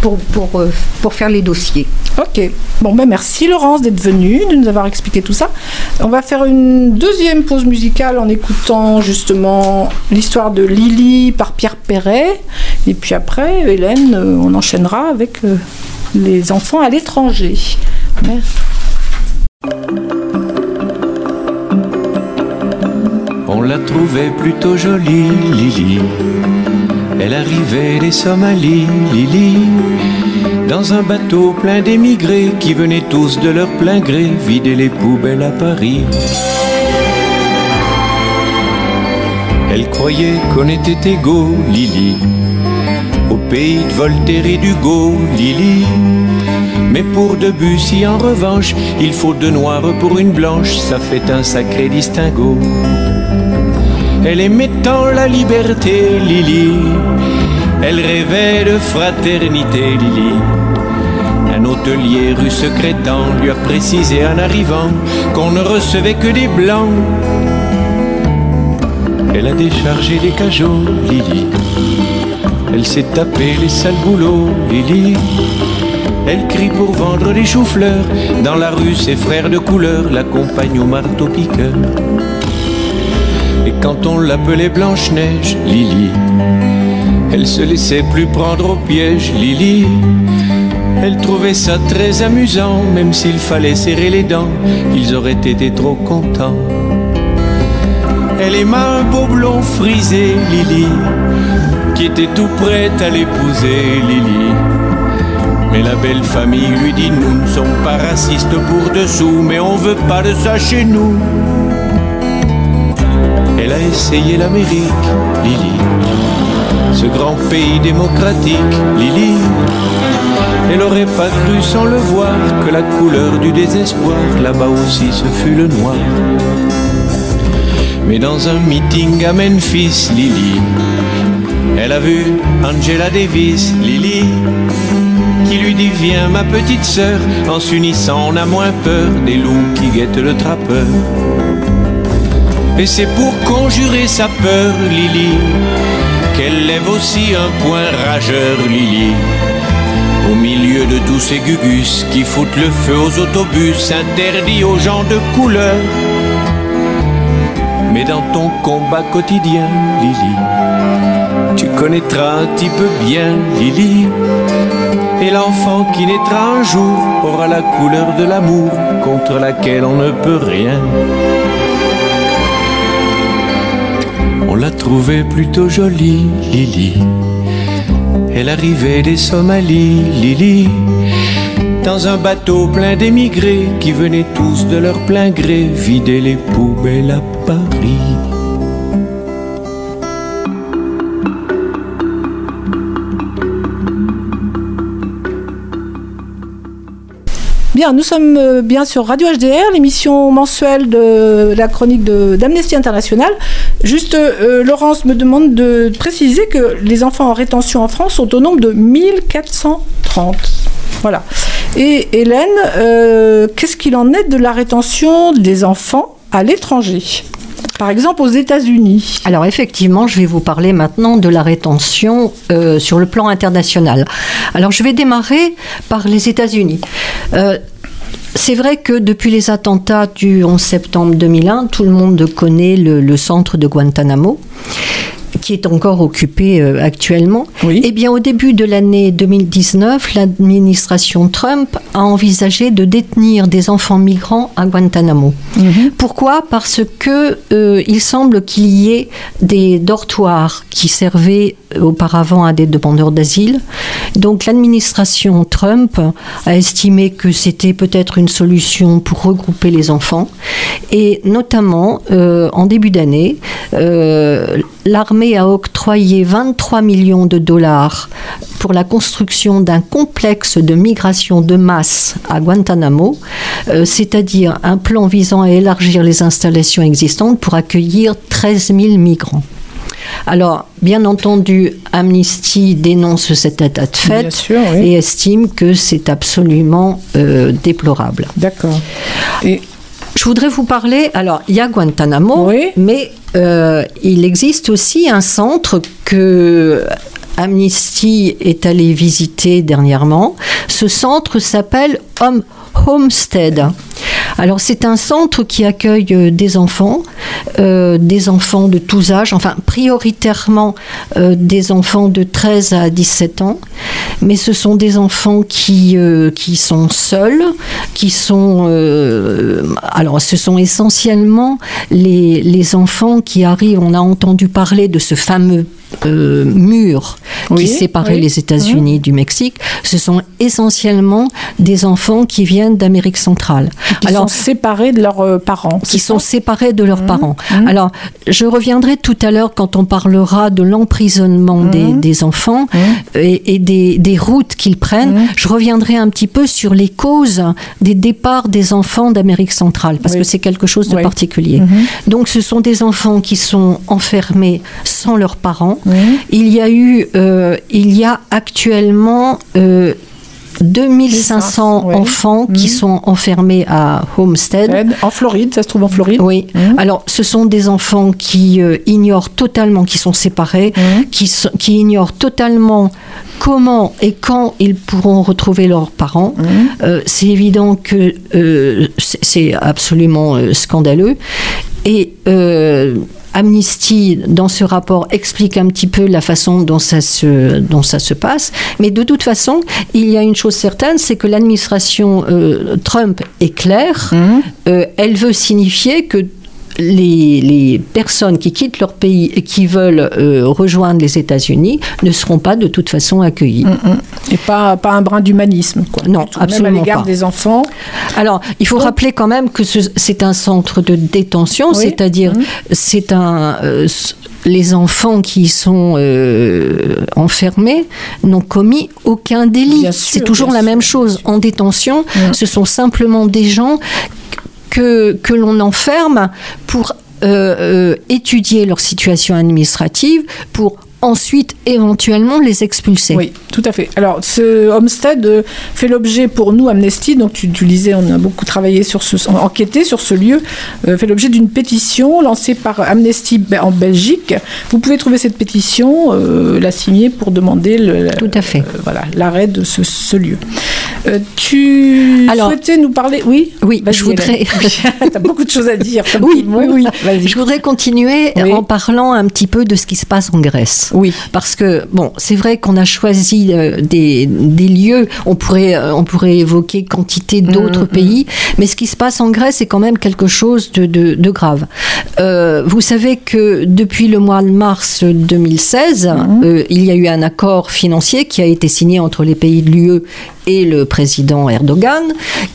pour, pour, euh, pour faire les dossiers. Ok. Bon, ben merci Laurence d'être venue, de nous avoir expliqué tout ça. On va faire une deuxième pause musicale en écoutant justement l'histoire de Lily par Pierre Perret. Et puis après, Hélène, euh, on enchaînera avec euh, les enfants à l'étranger. Merci. On la trouvait plutôt jolie, Lily. Elle arrivait des Somalies, Lily. Dans un bateau plein d'émigrés qui venaient tous de leur plein gré vider les poubelles à Paris. Elle croyait qu'on était égaux, Lily. Au pays de Voltaire et d'Hugo, Lily. Mais pour Debussy, en revanche, il faut deux noirs pour une blanche, ça fait un sacré distinguo. Elle aimait tant la liberté, Lily. Elle rêvait de fraternité, Lily. Un hôtelier rue secrétant lui a précisé en arrivant qu'on ne recevait que des blancs. Elle a déchargé les cajots, Lily. Elle s'est tapé les sales boulots, Lily. Elle crie pour vendre des choux-fleurs. Dans la rue, ses frères de couleur l'accompagnent au marteau-piqueur. Quand on l'appelait Blanche-Neige, Lily, elle se laissait plus prendre au piège, Lily. Elle trouvait ça très amusant, même s'il fallait serrer les dents, ils auraient été trop contents. Elle aima un beau blond frisé, Lily, qui était tout prête à l'épouser, Lily. Mais la belle famille lui dit Nous ne sommes pas racistes pour dessous, mais on veut pas de ça chez nous. Elle a essayé l'Amérique, Lily, ce grand pays démocratique, Lily. Elle aurait pas cru sans le voir que la couleur du désespoir, là-bas aussi, ce fut le noir. Mais dans un meeting à Memphis, Lily, elle a vu Angela Davis, Lily, qui lui dit Viens ma petite sœur, en s'unissant on a moins peur des loups qui guettent le trappeur. Et c'est pour conjurer sa peur, Lily, qu'elle lève aussi un point rageur, Lily. Au milieu de tous ces gugus qui foutent le feu aux autobus, interdits aux gens de couleur. Mais dans ton combat quotidien, Lily, tu connaîtras un petit peu bien, Lily. Et l'enfant qui naîtra un jour aura la couleur de l'amour contre laquelle on ne peut rien. La trouvait plutôt jolie, Lily. Elle arrivait des Somalies, Lily. Dans un bateau plein d'émigrés qui venaient tous de leur plein gré vider les poubelles à Paris. Bien, nous sommes euh, bien sur Radio HDR, l'émission mensuelle de la chronique d'Amnesty International. Juste, euh, Laurence me demande de préciser que les enfants en rétention en France sont au nombre de 1430. Voilà. Et Hélène, euh, qu'est-ce qu'il en est de la rétention des enfants à l'étranger? Par exemple, aux États-Unis. Alors effectivement, je vais vous parler maintenant de la rétention euh, sur le plan international. Alors je vais démarrer par les États-Unis. C'est vrai que depuis les attentats du 11 septembre 2001, tout le monde connaît le, le centre de Guantanamo qui est encore occupé euh, actuellement. Eh bien, au début de l'année 2019, l'administration Trump a envisagé de détenir des enfants migrants à Guantanamo. Pourquoi? Parce que euh, il semble qu'il y ait des dortoirs qui servaient auparavant à des demandeurs d'asile. Donc, l'administration Trump a estimé que c'était peut-être une solution pour regrouper les enfants. Et notamment, euh, en début d'année, l'armée a octroyé 23 millions de dollars pour la construction d'un complexe de migration de masse à Guantanamo, euh, c'est-à-dire un plan visant à élargir les installations existantes pour accueillir 13 000 migrants. Alors, bien entendu, Amnesty dénonce cet état de fait Bien sûr, oui. et estime que c'est absolument euh, déplorable. D'accord. Et je voudrais vous parler. Alors, il y a Guantanamo, mais euh, il existe aussi un centre que Amnesty est allé visiter dernièrement. Ce centre s'appelle Home Homestead. Alors c'est un centre qui accueille euh, des enfants, euh, des enfants de tous âges, enfin prioritairement euh, des enfants de 13 à 17 ans, mais ce sont des enfants qui, euh, qui sont seuls, qui sont... alors ce sont essentiellement les, les enfants qui arrivent, on a entendu parler de ce fameux euh, mur qui séparait oui. les États-Unis du Mexique, ce sont essentiellement des enfants qui viennent d'Amérique centrale. Qui sont séparés de leurs euh, parents. qui sont séparés de Mmh. leurs parents. Alors, je reviendrai tout à l'heure quand on parlera de l'emprisonnement Mmh. des, des enfants et, et des, des routes qu'ils prennent. Mmh. Je reviendrai un petit peu sur les causes des départs des enfants d'Amérique centrale, parce Oui. que c'est quelque chose de Oui. particulier. Donc, ce sont des enfants qui sont enfermés sans leurs parents. Il y a eu, euh, il y a actuellement euh, 2500 Oui. enfants qui sont enfermés à Homestead. En Floride, ça se trouve en Floride Oui. Alors, ce sont des enfants qui euh, ignorent totalement, qui sont séparés, Mmh. qui, ignorent totalement comment et quand ils pourront retrouver leurs parents. Euh, c'est évident que euh, c'est absolument scandaleux. Et Amnesty, dans ce rapport, explique un petit peu la façon dont ça se, dont ça se passe. Mais de toute façon, il y a une chose certaine, c'est que l'administration euh, Trump est claire. Euh, elle veut signifier que les, les personnes qui quittent leur pays et qui veulent euh, rejoindre les États-Unis ne seront pas de toute façon accueillies. Et pas, pas un brin d'humanisme. quoi. Non, tout, Même à absolument l'égard pas. des enfants. Alors, il faut rappeler quand même que ce- c'est un centre de détention, Oui. c'est-à-dire c'est un euh, les enfants qui y sont euh, enfermés n'ont commis aucun délit. Sûr, C'est toujours la sûr, même chose. En détention, ce sont simplement des gens que, l'on enferme pour euh, euh, étudier leur situation administrative, pour ensuite éventuellement les expulser. Oui, tout à fait. Alors, ce Homestead euh, fait l'objet pour nous, Amnesty, donc tu, tu lisais, on a beaucoup travaillé sur ce, enquêté sur ce lieu, euh, fait l'objet d'une pétition lancée par Amnesty en Belgique. Vous pouvez trouver cette pétition, euh, la signer pour demander le, Tout à fait. euh, voilà, l'arrêt de ce, ce lieu. Tu Alors- souhaitais nous parler Oui, Oui, je voudrais. Hélène. T'as beaucoup de choses à dire. Comme Oui, oui, oui. Je voudrais continuer Oui. en parlant un petit peu de ce qui se passe en Grèce. Oui. Parce que, bon, c'est vrai qu'on a choisi euh, des, des lieux, on pourrait, euh, on pourrait évoquer quantité d'autres Mm, pays, mais ce qui se passe en Grèce est quand même quelque chose de, de- de grave. Euh, vous savez que depuis le mois de mars 2016, Mm. euh, il y a eu un accord financier qui a été signé entre les pays de l'UE et le président Erdogan,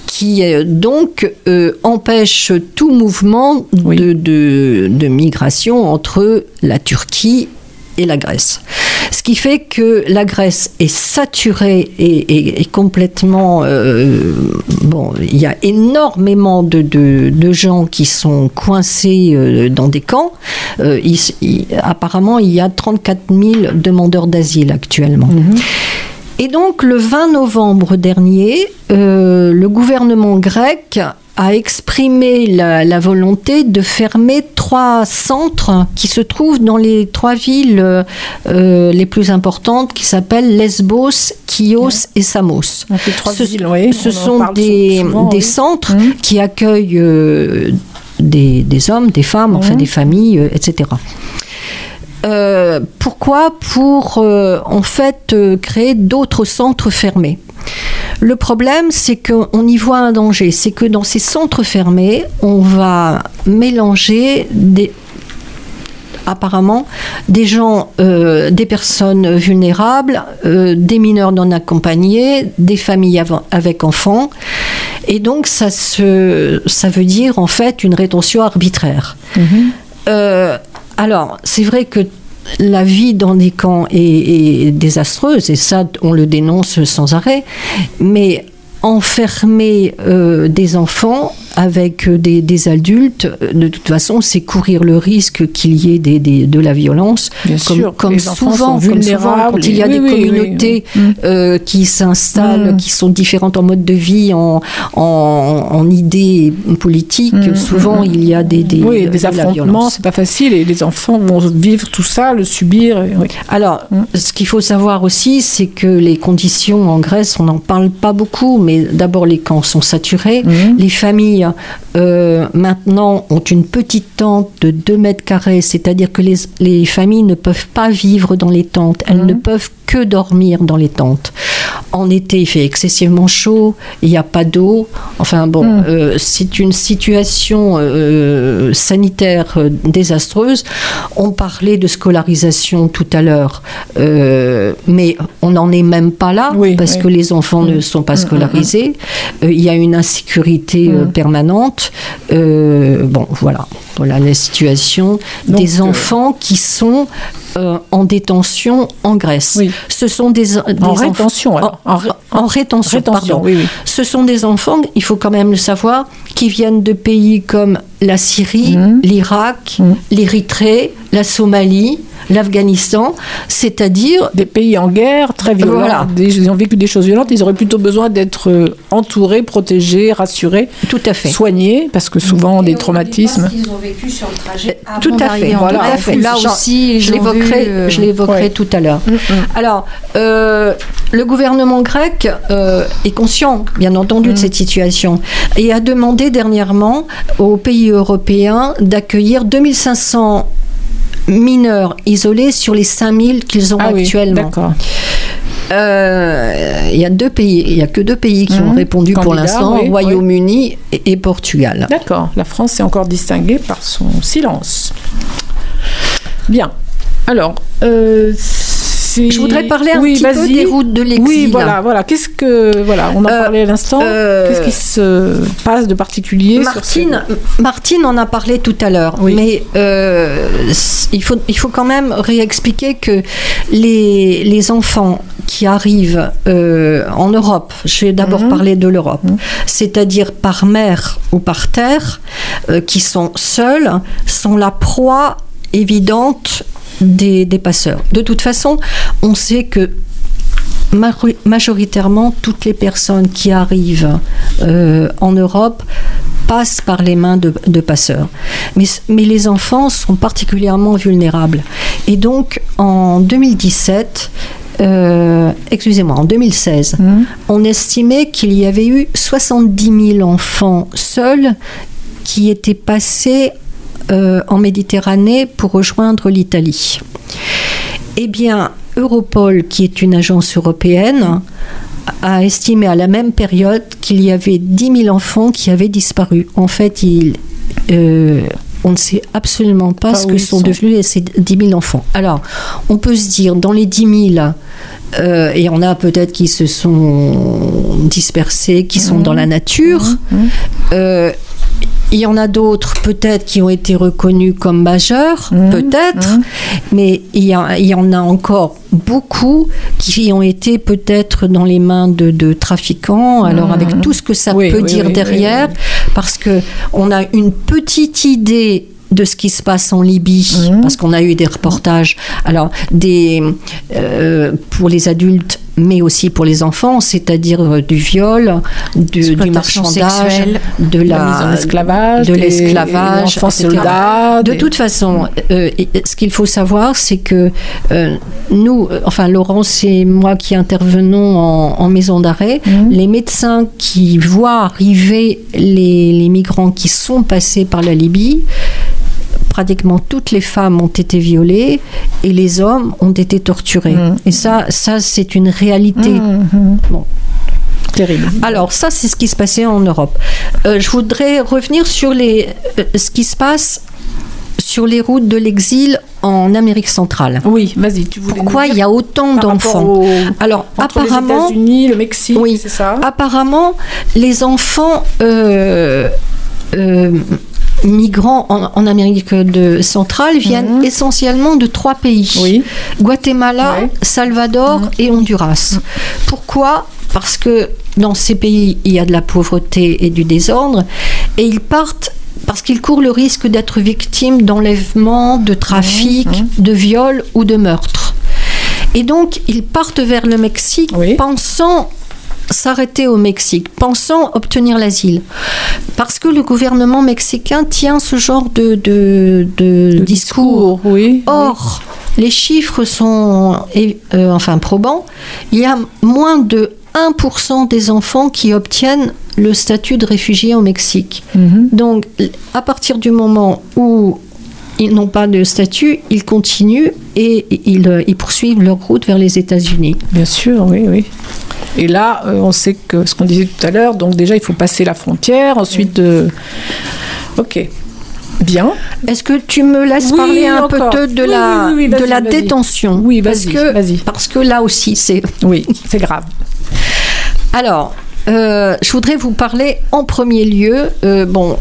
qui donc euh, empêche tout mouvement de, de- de migration entre la Turquie et la Grèce. Ce qui fait que la Grèce est saturée et, et- et complètement... euh, bon, il y a énormément de, de- de gens qui sont coincés euh, dans des camps. Euh, il- il- apparemment, il y a 34 000 demandeurs d'asile actuellement. Et donc, le 20 novembre dernier, euh, le gouvernement grec a exprimé la, la volonté de fermer trois centres qui se trouvent dans les trois villes euh, euh, les plus importantes qui s'appellent Lesbos, Chios et Samos. trois ce villes, oui, ce sont des, souvent, des oui. centres qui accueillent euh, des, des hommes, des femmes, enfin Mhm. des familles, euh, etc. Euh, pourquoi Pour euh, en fait euh, créer d'autres centres fermés? Le problème, c'est qu'on y voit un danger, c'est que dans ces centres fermés, on va mélanger des, apparemment des gens, euh, des personnes vulnérables, euh, des mineurs non accompagnés, des familles av- avec enfants. Et donc, ça, se, ça veut dire en fait une rétention arbitraire. Euh, alors, c'est vrai que la vie dans des camps est, désastreuse, et ça, on le dénonce sans arrêt, mais enfermer euh, des enfants, avec euh, des, des adultes, euh, de toute façon, c'est courir le risque qu'il y ait des, des- de la violence. Bien comme, sûr, comme souvent, comme souvent, quand il y a des oui, communautés oui. Mm. euh, qui s'installent, Mm. qui sont différentes en mode de vie, en, en, en idées politiques, Mm, souvent mm, il y a des, des, oui, de des affrontements, c'est pas facile et les enfants vont vivre tout ça, le subir. Alors, ce qu'il faut savoir aussi, c'est que les conditions en Grèce, on n'en parle pas beaucoup, mais d'abord les camps sont saturés. Les familles, euh, maintenant, ont une petite tente de 2 mètres carrés, c'est-à-dire que les, les familles ne peuvent pas vivre dans les tentes, elles ne peuvent que dormir dans les tentes. En été, il fait excessivement chaud, il n'y a pas d'eau. Enfin bon, euh, c'est une situation euh, sanitaire euh, désastreuse. On parlait de scolarisation tout à l'heure, mais on n'en est même pas là parce oui. que les enfants ne sont pas Mm, mm, scolarisés. Il y a une insécurité permanente. Bon, voilà, voilà la situation Donc, des enfants qui sont euh, en détention en Grèce. Ce sont des, des En rétention, alors. En, en rétention, Rétention, pardon. oui, oui. Ce sont des enfants, il faut quand même le savoir, qui viennent de pays comme la Syrie, Mm. l'Irak, l'Érythrée, la Somalie, l'Afghanistan, c'est-à-dire des pays en guerre, très violents, Voilà. des- ils ont vécu des choses violentes, ils auraient plutôt besoin d'être euh, entourés, protégés, rassurés, tout à fait. soignés, parce que souvent des traumatismes. qu'ils ont vécu sur le trajet Tout à fait. Voilà, Tout à fait. là aussi, je ils ont l'évoquerai, euh, je l'évoquerai ouais. tout à l'heure. Alors, euh, le gouvernement grec euh, est conscient, bien entendu, de cette situation et a demandé dernièrement aux pays européens d'accueillir 2500 mineurs isolés sur les 5000 qu'ils ont Ah oui, actuellement. Euh, Il y a deux pays, il y a que deux pays qui ont Mhm. répondu pour l'instant, oui, Royaume-Uni et, et Portugal. D'accord, la France est encore distinguée par son silence. Bien. Alors, euh, c'est- Je voudrais parler un oui, petit peu des routes de l'exil. Oui, voilà, voilà. Qu'est-ce que voilà, on en Euh, parlait à l'instant. euh, Qu'est-ce qui se passe de particulier sur Martine, Martine en a parlé tout à l'heure, mais euh, il, faut, il faut quand même réexpliquer que les, les enfants qui arrivent euh, en Europe, je vais d'abord Mhm. parler de l'Europe, c'est-à-dire par mer ou par terre, qui sont seuls, sont la proie évidente des, des passeurs. De toute façon, on sait que majoritairement, toutes les personnes qui arrivent euh, en Europe passent par les mains de, de passeurs. Mais, mais les enfants sont particulièrement vulnérables. Et donc, en 2017, euh, excusez-moi, en 2016, on estimait qu'il y avait eu 70 000 enfants seuls qui étaient passés euh, en Méditerranée pour rejoindre l'Italie. Eh bien, Europol, qui est une agence européenne, a estimé à la même période qu'il y avait 10 000 enfants qui avaient disparu. En fait, il, euh, on ne sait absolument pas, Pas ce que sont, sont. devenus ces 10 000 enfants. Alors, on peut se dire, dans les 10 000, euh, et on a peut-être qui se sont dispersés, qui sont dans la nature. Euh, il y en a d'autres peut-être qui ont été reconnus comme majeurs, peut-être, mais il y, a- il y en a encore beaucoup qui ont été peut-être dans les mains de, de trafiquants, alors avec tout ce que ça Oui, peut oui, dire oui, derrière, parce que on a une petite idée de ce qui se passe en Libye, parce qu'on a eu des reportages, alors des euh, pour les adultes, mais aussi pour les enfants, c'est-à-dire euh, du viol, du, du marchandage, sexuelle, de la, la mise en esclavage, de l'esclavage, De toute façon, euh, ce qu'il faut savoir, c'est que euh, nous, enfin Laurence et moi qui intervenons en, en maison d'arrêt, les médecins qui voient arriver les, les migrants qui sont passés par la Libye, pratiquement toutes les femmes ont été violées et les hommes ont été torturés. Et ça, ça c'est une réalité. Bon. Terrible. Alors ça, c'est ce qui se passait en Europe. Euh, je voudrais revenir sur les, euh, ce qui se passe sur les routes de l'exil en Amérique centrale. Oui, vas-y, tu voulais Pourquoi il y a autant d'enfants au- Alors entre les apparemment, États-Unis, le Mexique, oui, c'est ça? Apparemment, les enfants euh, euh, migrants en, en Amérique de, centrale viennent essentiellement de trois pays. Guatemala, Salvador et Honduras. Pourquoi? Parce que dans ces pays, il y a de la pauvreté et du désordre, et ils partent parce qu'ils courent le risque d'être victimes d'enlèvements, de trafic, de viols ou de meurtres. Et donc, ils partent vers le Mexique pensant s'arrêter au Mexique, pensant obtenir l'asile. Parce que le gouvernement mexicain tient ce genre de, de, de discours. Oui, Or, les chiffres sont euh, enfin probants. Il y a moins de 1% des enfants qui obtiennent le statut de réfugié au Mexique. Donc, à partir du moment où ils n'ont pas de statut, ils continuent et ils, ils poursuivent leur route vers les États-Unis. Bien sûr, oui, oui. Et là, euh, on sait que ce qu'on disait tout à l'heure, donc déjà, il faut passer la frontière, ensuite... euh, Ok. Bien. Est-ce que tu me laisses Oui, parler un encore. peu de Oui, la, oui, oui, de la détention Oui, parce vas-y, que, vas-y. parce que là aussi, c'est... Oui, c'est grave. Alors, euh, je voudrais vous parler en premier lieu, euh, bon,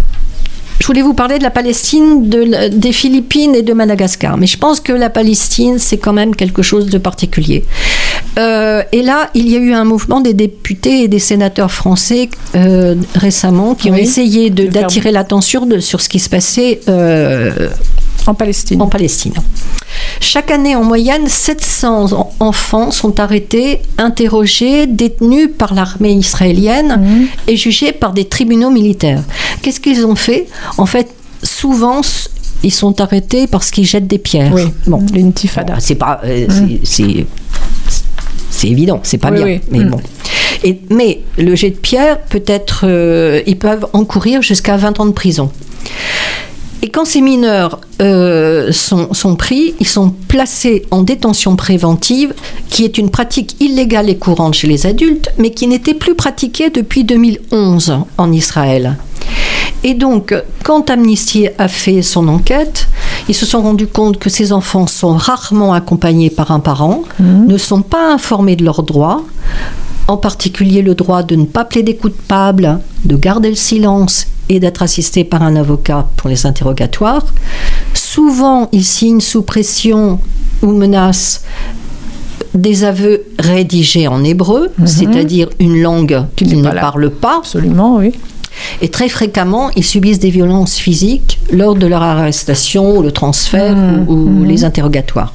je voulais vous parler de la Palestine, de des Philippines et de Madagascar. Mais je pense que la Palestine, c'est quand même quelque chose de particulier. Euh, et là, il y a eu un mouvement des députés et des sénateurs français euh, récemment qui ont essayé d'attirer l'attention sur ce qui se passait euh, En Palestine. en Palestine. Chaque année, en moyenne, 700 en- enfants sont arrêtés, interrogés, détenus par l'armée israélienne et jugés par des tribunaux militaires. Qu'est-ce qu'ils ont fait? En fait, souvent, ils sont arrêtés parce qu'ils jettent des pierres. Oui, Bon, l'intifada. Bon, c'est pas, euh, c'est, c'est évident, c'est pas Oui, bien. oui. Mais bon. Et, mais le jet de pierre peut être, euh, ils peuvent encourir jusqu'à 20 ans de prison. Et quand ces mineurs euh, sont, sont pris, ils sont placés en détention préventive, qui est une pratique illégale et courante chez les adultes, mais qui n'était plus pratiquée depuis 2011 en Israël. Et donc, quand Amnesty a fait son enquête, ils se sont rendus compte que ces enfants sont rarement accompagnés par un parent, ne sont pas informés de leurs droits, en particulier le droit de ne pas plaider coupable, de garder le silence et d'être assisté par un avocat pour les interrogatoires. Souvent, ils signent sous pression ou menace des aveux rédigés en hébreu, c'est-à-dire une langue qu'ils ne parlent pas. Absolument, oui. Et très fréquemment, ils subissent des violences physiques lors de leur arrestation le transfert ou, ou les interrogatoires.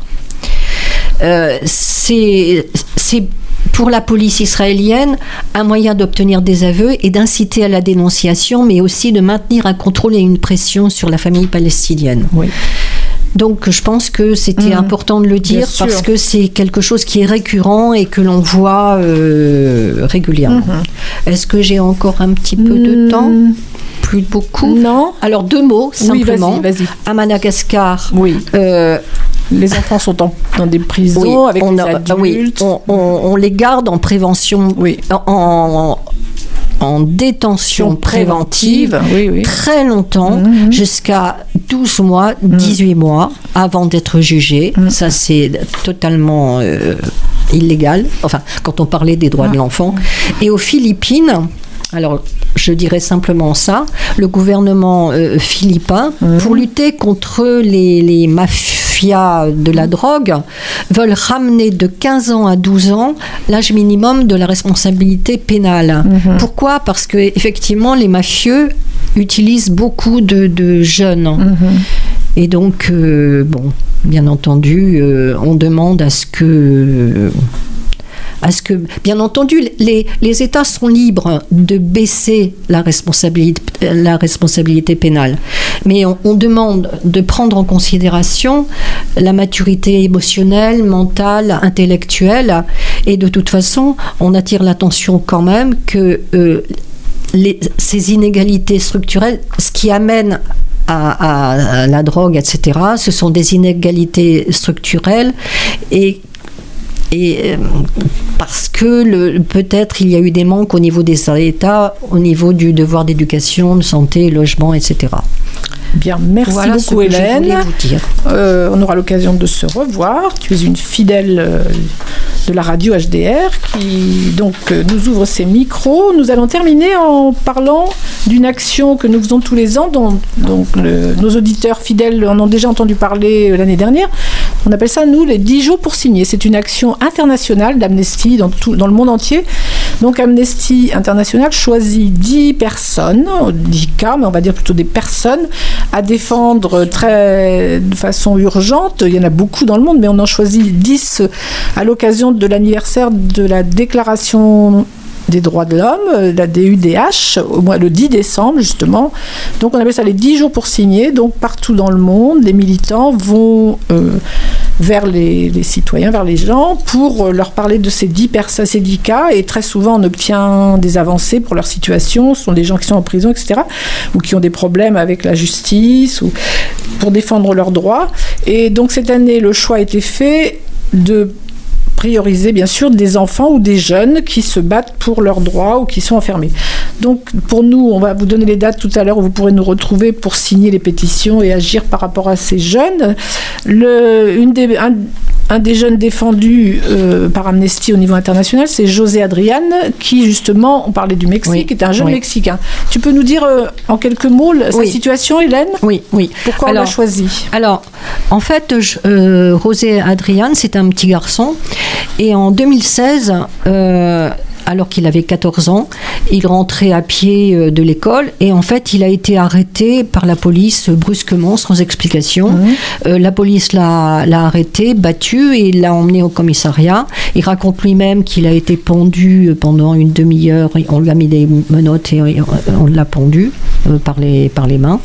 Euh, c'est c'est pour la police israélienne un moyen d'obtenir des aveux et d'inciter à la dénonciation, mais aussi de maintenir un contrôle et une pression sur la famille palestinienne. Donc je pense que c'était Mhm. important de le Bien dire sûr. parce que c'est quelque chose qui est récurrent et que l'on voit euh, régulièrement. Mhm. Est-ce que j'ai encore un petit peu de temps? Plus beaucoup Non. Alors deux mots Oui, simplement. vas-y, vas-y. À Madagascar, Oui. euh, Les enfants sont en- dans des prisons oui, avec on, les a- adultes. oui, on, on- on les garde en prévention, en, en, en détention préventive, Oui, oui. très longtemps, Mhm. jusqu'à 12 mois, 18 mois, avant d'être jugés. Mhm. Ça, c'est totalement euh, illégal. Enfin, quand on parlait des Ah. droits de l'enfant. Et aux Philippines, alors je dirais simplement ça, le gouvernement euh, philippin, Mhm. pour lutter contre les, les mafias de la drogue, veulent ramener de 15 ans à 12 ans l'âge minimum de la responsabilité pénale. Mhm. Pourquoi? Parce que effectivement, les mafieux utilisent beaucoup de, de jeunes. Mhm. Et donc, euh, bon, bien entendu, euh, on demande à ce que que, bien entendu, les, les États sont libres de baisser la responsabilité, la responsabilité pénale. Mais on, demande de prendre en considération la maturité émotionnelle, mentale, intellectuelle. Et de toute façon, on attire l'attention quand même que euh, les- ces inégalités structurelles, ce qui amène à, à- à la drogue, etc., ce sont des inégalités structurelles et euh, parce que peut-être il y a eu des manques au niveau des États, au niveau du devoir d'éducation, de santé, logement, etc. Bien, merci Voilà ce beaucoup que Hélène. voulais vous dire. Euh, on aura l'occasion de se revoir. Tu es une fidèle euh, de la radio HDR qui donc euh, nous ouvre ses micros. Nous allons terminer en parlant d'une action que nous faisons tous les ans, dont donc le- nos auditeurs fidèles en ont déjà entendu parler l'année dernière. On appelle ça nous les 10 jours pour signer. C'est une action internationale d'Amnesty dans, tout- dans le monde entier Donc Amnesty International choisit 10 personnes, 10 cas, mais on va dire plutôt des personnes, à défendre très, de façon urgente. Il y en a beaucoup dans le monde, mais on en choisit 10 à l'occasion de l'anniversaire de la déclaration des droits de l'homme, euh, la DUDH, au mois le 10 décembre justement. Donc on appelle ça les 10 jours pour signer. Donc partout dans le monde, les militants vont euh, vers les, citoyens, vers les gens, pour euh, leur parler de ces 10 personnes, ces 10 cas. Et très souvent, on obtient des avancées pour leur situation. Ce sont des gens qui sont en prison, etc. Ou qui ont des problèmes avec la justice, ou pour défendre leurs droits. Et donc cette année, le choix a été fait de prioriser bien sûr des enfants ou des jeunes qui se battent pour leurs droits ou qui sont enfermés. Donc pour nous, on va vous donner les dates tout à l'heure où vous pourrez nous retrouver pour signer les pétitions et agir par rapport à ces jeunes. Une des, un des jeunes défendus euh, par Amnesty au niveau international, c'est José Adrian, qui justement, on parlait du Mexique, est un jeune oui. Mexicain. Tu peux nous dire euh, en quelques mots sa Oui. situation, Hélène? Oui, oui. Pourquoi on l'a choisi? Alors, en fait, je- euh, José Adrian, c'est un petit garçon. Et en 2016, euh, alors qu'il avait 14 ans, il rentrait à pied euh, de l'école et en fait, il a été arrêté par la police brusquement, sans explication. Euh, la police l'a l'a arrêté, battu et il l'a emmené au commissariat. Il raconte lui-même qu'il a été pendu euh, pendant une demi-heure. On lui a mis des menottes et on l'a pendu par les, par les mains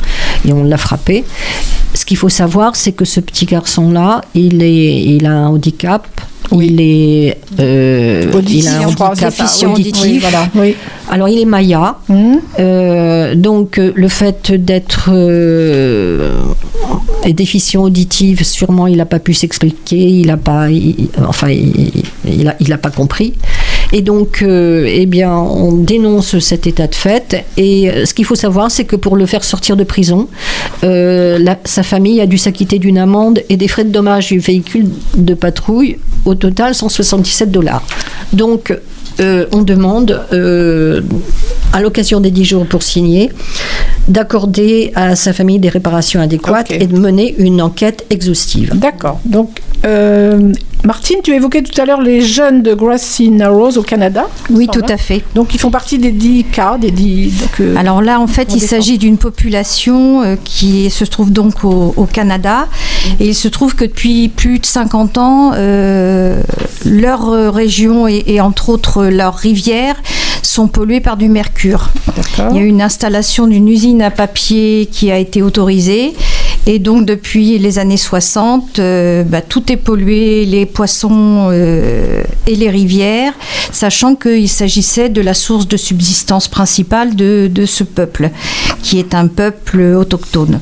et on l'a frappé. Ce qu'il faut savoir, c'est que ce petit garçon-là, il, est, il a un handicap. Il est, euh, Auditif, il a un handicap auditif. oui, voilà. Oui. Alors il est maya, Euh, donc euh, le fait d'être euh, déficient auditif, sûrement il n'a pas pu s'expliquer, il n'a pas, il- enfin il, il a, il a pas compris. Et donc, euh, eh bien, on dénonce cet état de fait. Et euh, ce qu'il faut savoir, c'est que pour le faire sortir de prison, euh, sa famille a dû s'acquitter d'une amende et des frais de dommage du véhicule de patrouille, au total 177 dollars. Donc, on demande, à l'occasion des 10 jours pour signer, d'accorder à sa famille des réparations adéquates et de mener une enquête exhaustive. D'accord. Donc, euh, Martine, tu évoquais tout à l'heure les jeunes de Grassy Narrows au Canada. Oui, tout à fait. Donc, ils font partie des 10 cas, des 10. donc, euh, Alors là, en fait, il s'agit d'une population euh, qui se trouve donc au, au Canada. Et il se trouve que depuis plus de 50 ans, euh, leur région et, et entre autres leurs rivières sont polluées par du mercure. Il y a eu une installation d'une usine à papier qui a été autorisée. Et donc depuis les années 60, euh, bah, tout est pollué, les poissons euh, et les rivières, sachant qu'il s'agissait de la source de subsistance principale de, de ce peuple, qui est un peuple autochtone.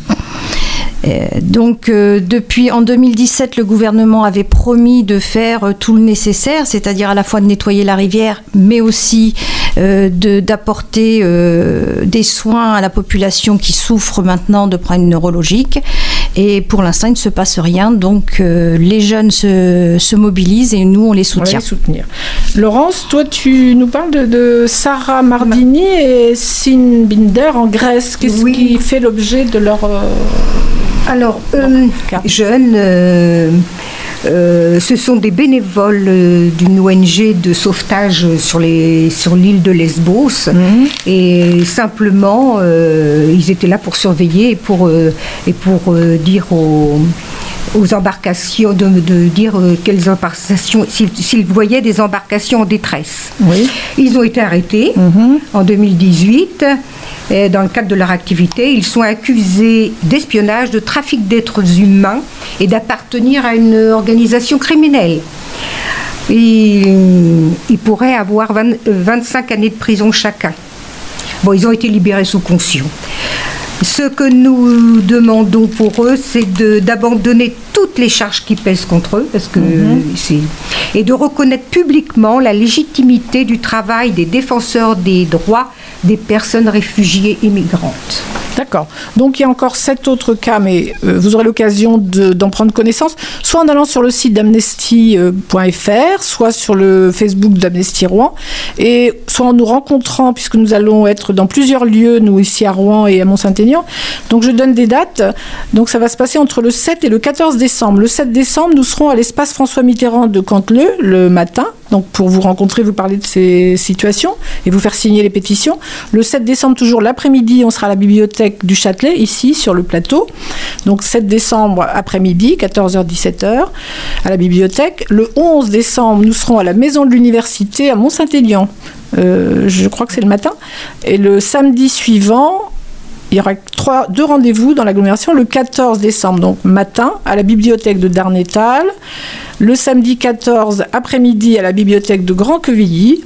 Euh, Donc euh, depuis en 2017, le gouvernement avait promis de faire euh, tout le nécessaire, c'est-à-dire à la fois de nettoyer la rivière, mais aussi euh, de- d'apporter euh, des soins à la population qui souffre maintenant de problèmes neurologiques. Et pour l'instant, il ne se passe rien. Donc euh, les jeunes se, se mobilisent et nous, on les On va soutient. les soutenir. Laurence, toi, tu nous parles de, de Sarah Mardini et Sin Binder en Grèce. Qu'est-ce qui fait l'objet de leur. euh, Alors, euh, jeunes, euh, euh, ce sont des bénévoles euh, d'une ONG de sauvetage sur les- sur l'île de Lesbos. Et simplement, ils étaient là pour surveiller et pour, et pour dire aux aux embarcations, de, de dire euh, quelles embarcations, s'ils voyaient des embarcations en détresse. Ils ont été arrêtés en 2018. Et dans le cadre de leur activité, ils sont accusés d'espionnage, de trafic d'êtres humains et d'appartenir à une organisation criminelle. Ils pourraient avoir 20 euh, 25 années de prison chacun. Bon, ils ont été libérés sous caution. Ce que nous demandons pour eux, c'est d'abandonner toutes les charges qui pèsent contre eux, parce que c'est et de reconnaître publiquement la légitimité du travail des défenseurs des droits des personnes réfugiées et migrantes. D'accord. Donc il y a encore sept autres cas, mais euh, vous aurez l'occasion de- d'en prendre connaissance, soit en allant sur le site d'amnesty.fr, soit sur le Facebook d'Amnesty Rouen, et soit en nous rencontrant, puisque nous allons être dans plusieurs lieux, nous ici à Rouen et à Mont-Saint-Aignan. Donc je donne des dates. Donc ça va se passer entre le 7 et le 14 décembre. Le 7 décembre, nous serons à l'espace François Mitterrand de Canteleu le matin. Donc pour vous rencontrer, vous parler de ces situations et vous faire signer les pétitions. Le 7 décembre, toujours l'après-midi, on sera à la bibliothèque du Châtelet, ici sur le plateau. Donc 7 décembre après-midi, 14h-17h, à la bibliothèque. Le 11 décembre, nous serons à la maison de l'université à Mont-Saint-Élian. Euh, je crois que c'est le matin. Et le samedi suivant, il y aura deux rendez-vous dans l'agglomération le 14 décembre, donc matin, à la bibliothèque de Darnétal, le samedi 14 après-midi à la bibliothèque de Grand-Quevilly,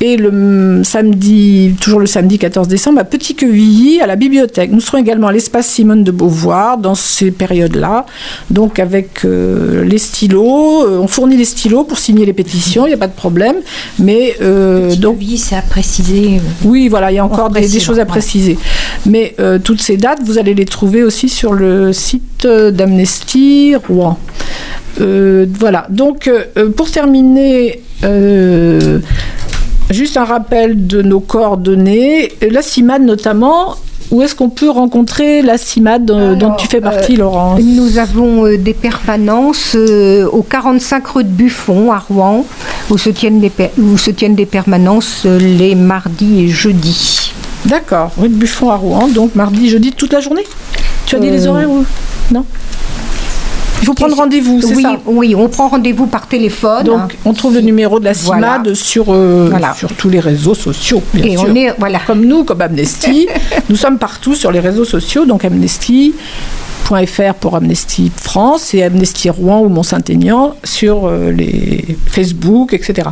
et le samedi, toujours le samedi 14 décembre, à Petit-Quevilly, à la bibliothèque. Nous serons également à l'espace Simone de Beauvoir dans ces périodes-là, donc avec euh, les stylos, euh, on fournit les stylos pour signer les pétitions, il n'y a pas de problème, mais euh, donc c'est à préciser. oui, voilà, il y a encore des, choses à ouais. préciser. Mais toutes ces dates, vous allez les trouver aussi sur le site d'Amnesty Rouen. Voilà, donc pour terminer, juste un rappel de nos coordonnées. La CIMAD notamment, où est-ce qu'on peut rencontrer la CIMAD euh, dont tu fais partie, Euh, Laurence? Nous avons euh, des permanences euh, au 45 rue de Buffon à Rouen, où se tiennent des, per- où se tiennent des permanences euh, les mardis et jeudis. D'accord, rue de Buffon à Rouen, donc mardi, jeudi, toute la journée? Tu as dit les Euh, horaires ou? Non? Il faut prendre rendez-vous, c'est oui, ça Oui, on prend rendez-vous par téléphone. Donc, on trouve le numéro de la Voilà. CIMAD sur, euh, Voilà. sur tous les réseaux sociaux, bien Et sûr. on est, voilà. Comme nous, comme Amnesty. nous sommes partout sur les réseaux sociaux, donc Amnesty.fr pour Amnesty France et Amnesty Rouen ou Mont-Saint-Aignan sur euh, les Facebook, etc.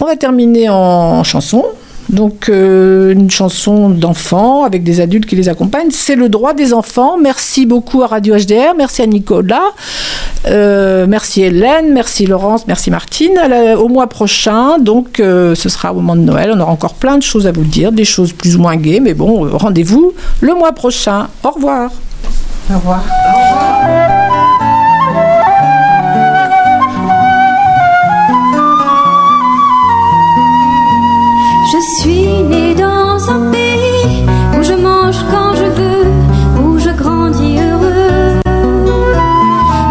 On va terminer en chanson. Donc euh, une chanson d'enfants avec des adultes qui les accompagnent. C'est le droit des enfants. Merci beaucoup à Radio HDR, merci à Nicolas, euh, merci Hélène, merci Laurence, merci Martine. La- au mois prochain, donc euh, ce sera au moment de Noël. On aura encore plein de choses à vous dire, des choses plus ou moins gaies, mais bon, rendez-vous le mois prochain. Au revoir. Au revoir. Je suis née dans un pays où je mange quand je veux, où je grandis heureux.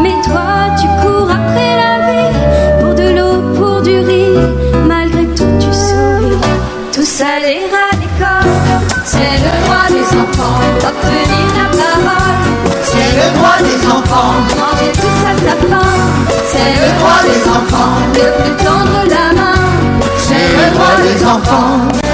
Mais toi, tu cours après la vie, pour de l'eau, pour du riz. Malgré tout, tu souris. Tous aller à l'école, c'est le droit des enfants. Obtenir la parole, c'est le droit des enfants. Manger tous à sa faim, c'est le droit des enfants. Ne plus tendre la main, des enfants.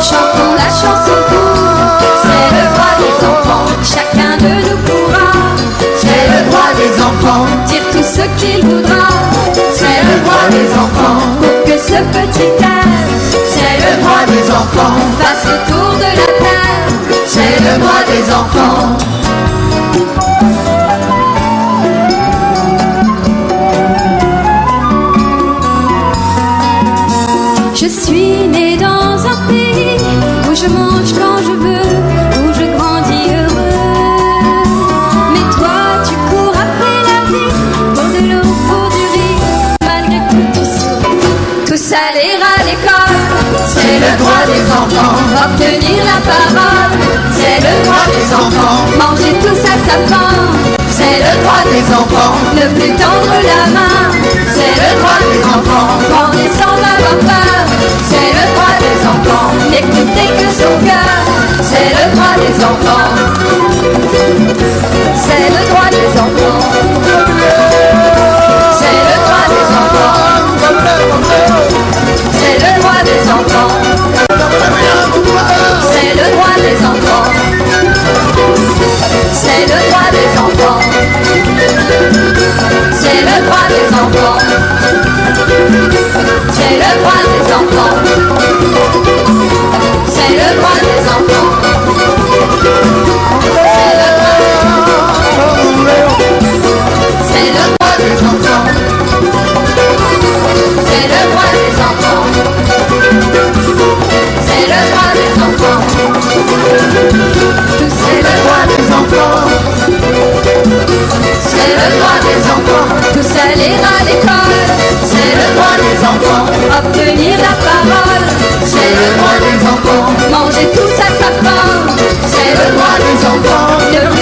Chantons la chanson pour, c'est le droit des enfants. Chacun de nous pourra, c'est le droit des enfants. Dire tout ce qu'il voudra, c'est le droit des enfants. Pour que ce petit air, c'est le droit des enfants. Fasse le tour de la terre, c'est le droit des enfants. Je suis née obtenir la parole, c'est le droit des enfants. Manger tous à sa faim, c'est le droit des enfants. Ne plus tendre la main, c'est le droit des enfants. Prendre sans avoir peur, c'est le droit des enfants. N'écouter que son cœur, c'est le droit des enfants. C'est le droit des enfants. C'est le droit des enfants. C'est le droit des enfants. C'est le droit des enfants. C'est le droit des enfants. C'est le droit des enfants. C'est le droit des enfants. C'est le droit des enfants. C'est le droit des enfants. Tous aller à l'école. C'est le droit des enfants. Obtenir la parole. C'est le droit des enfants. Manger tous à sa faim. C'est le droit des enfants.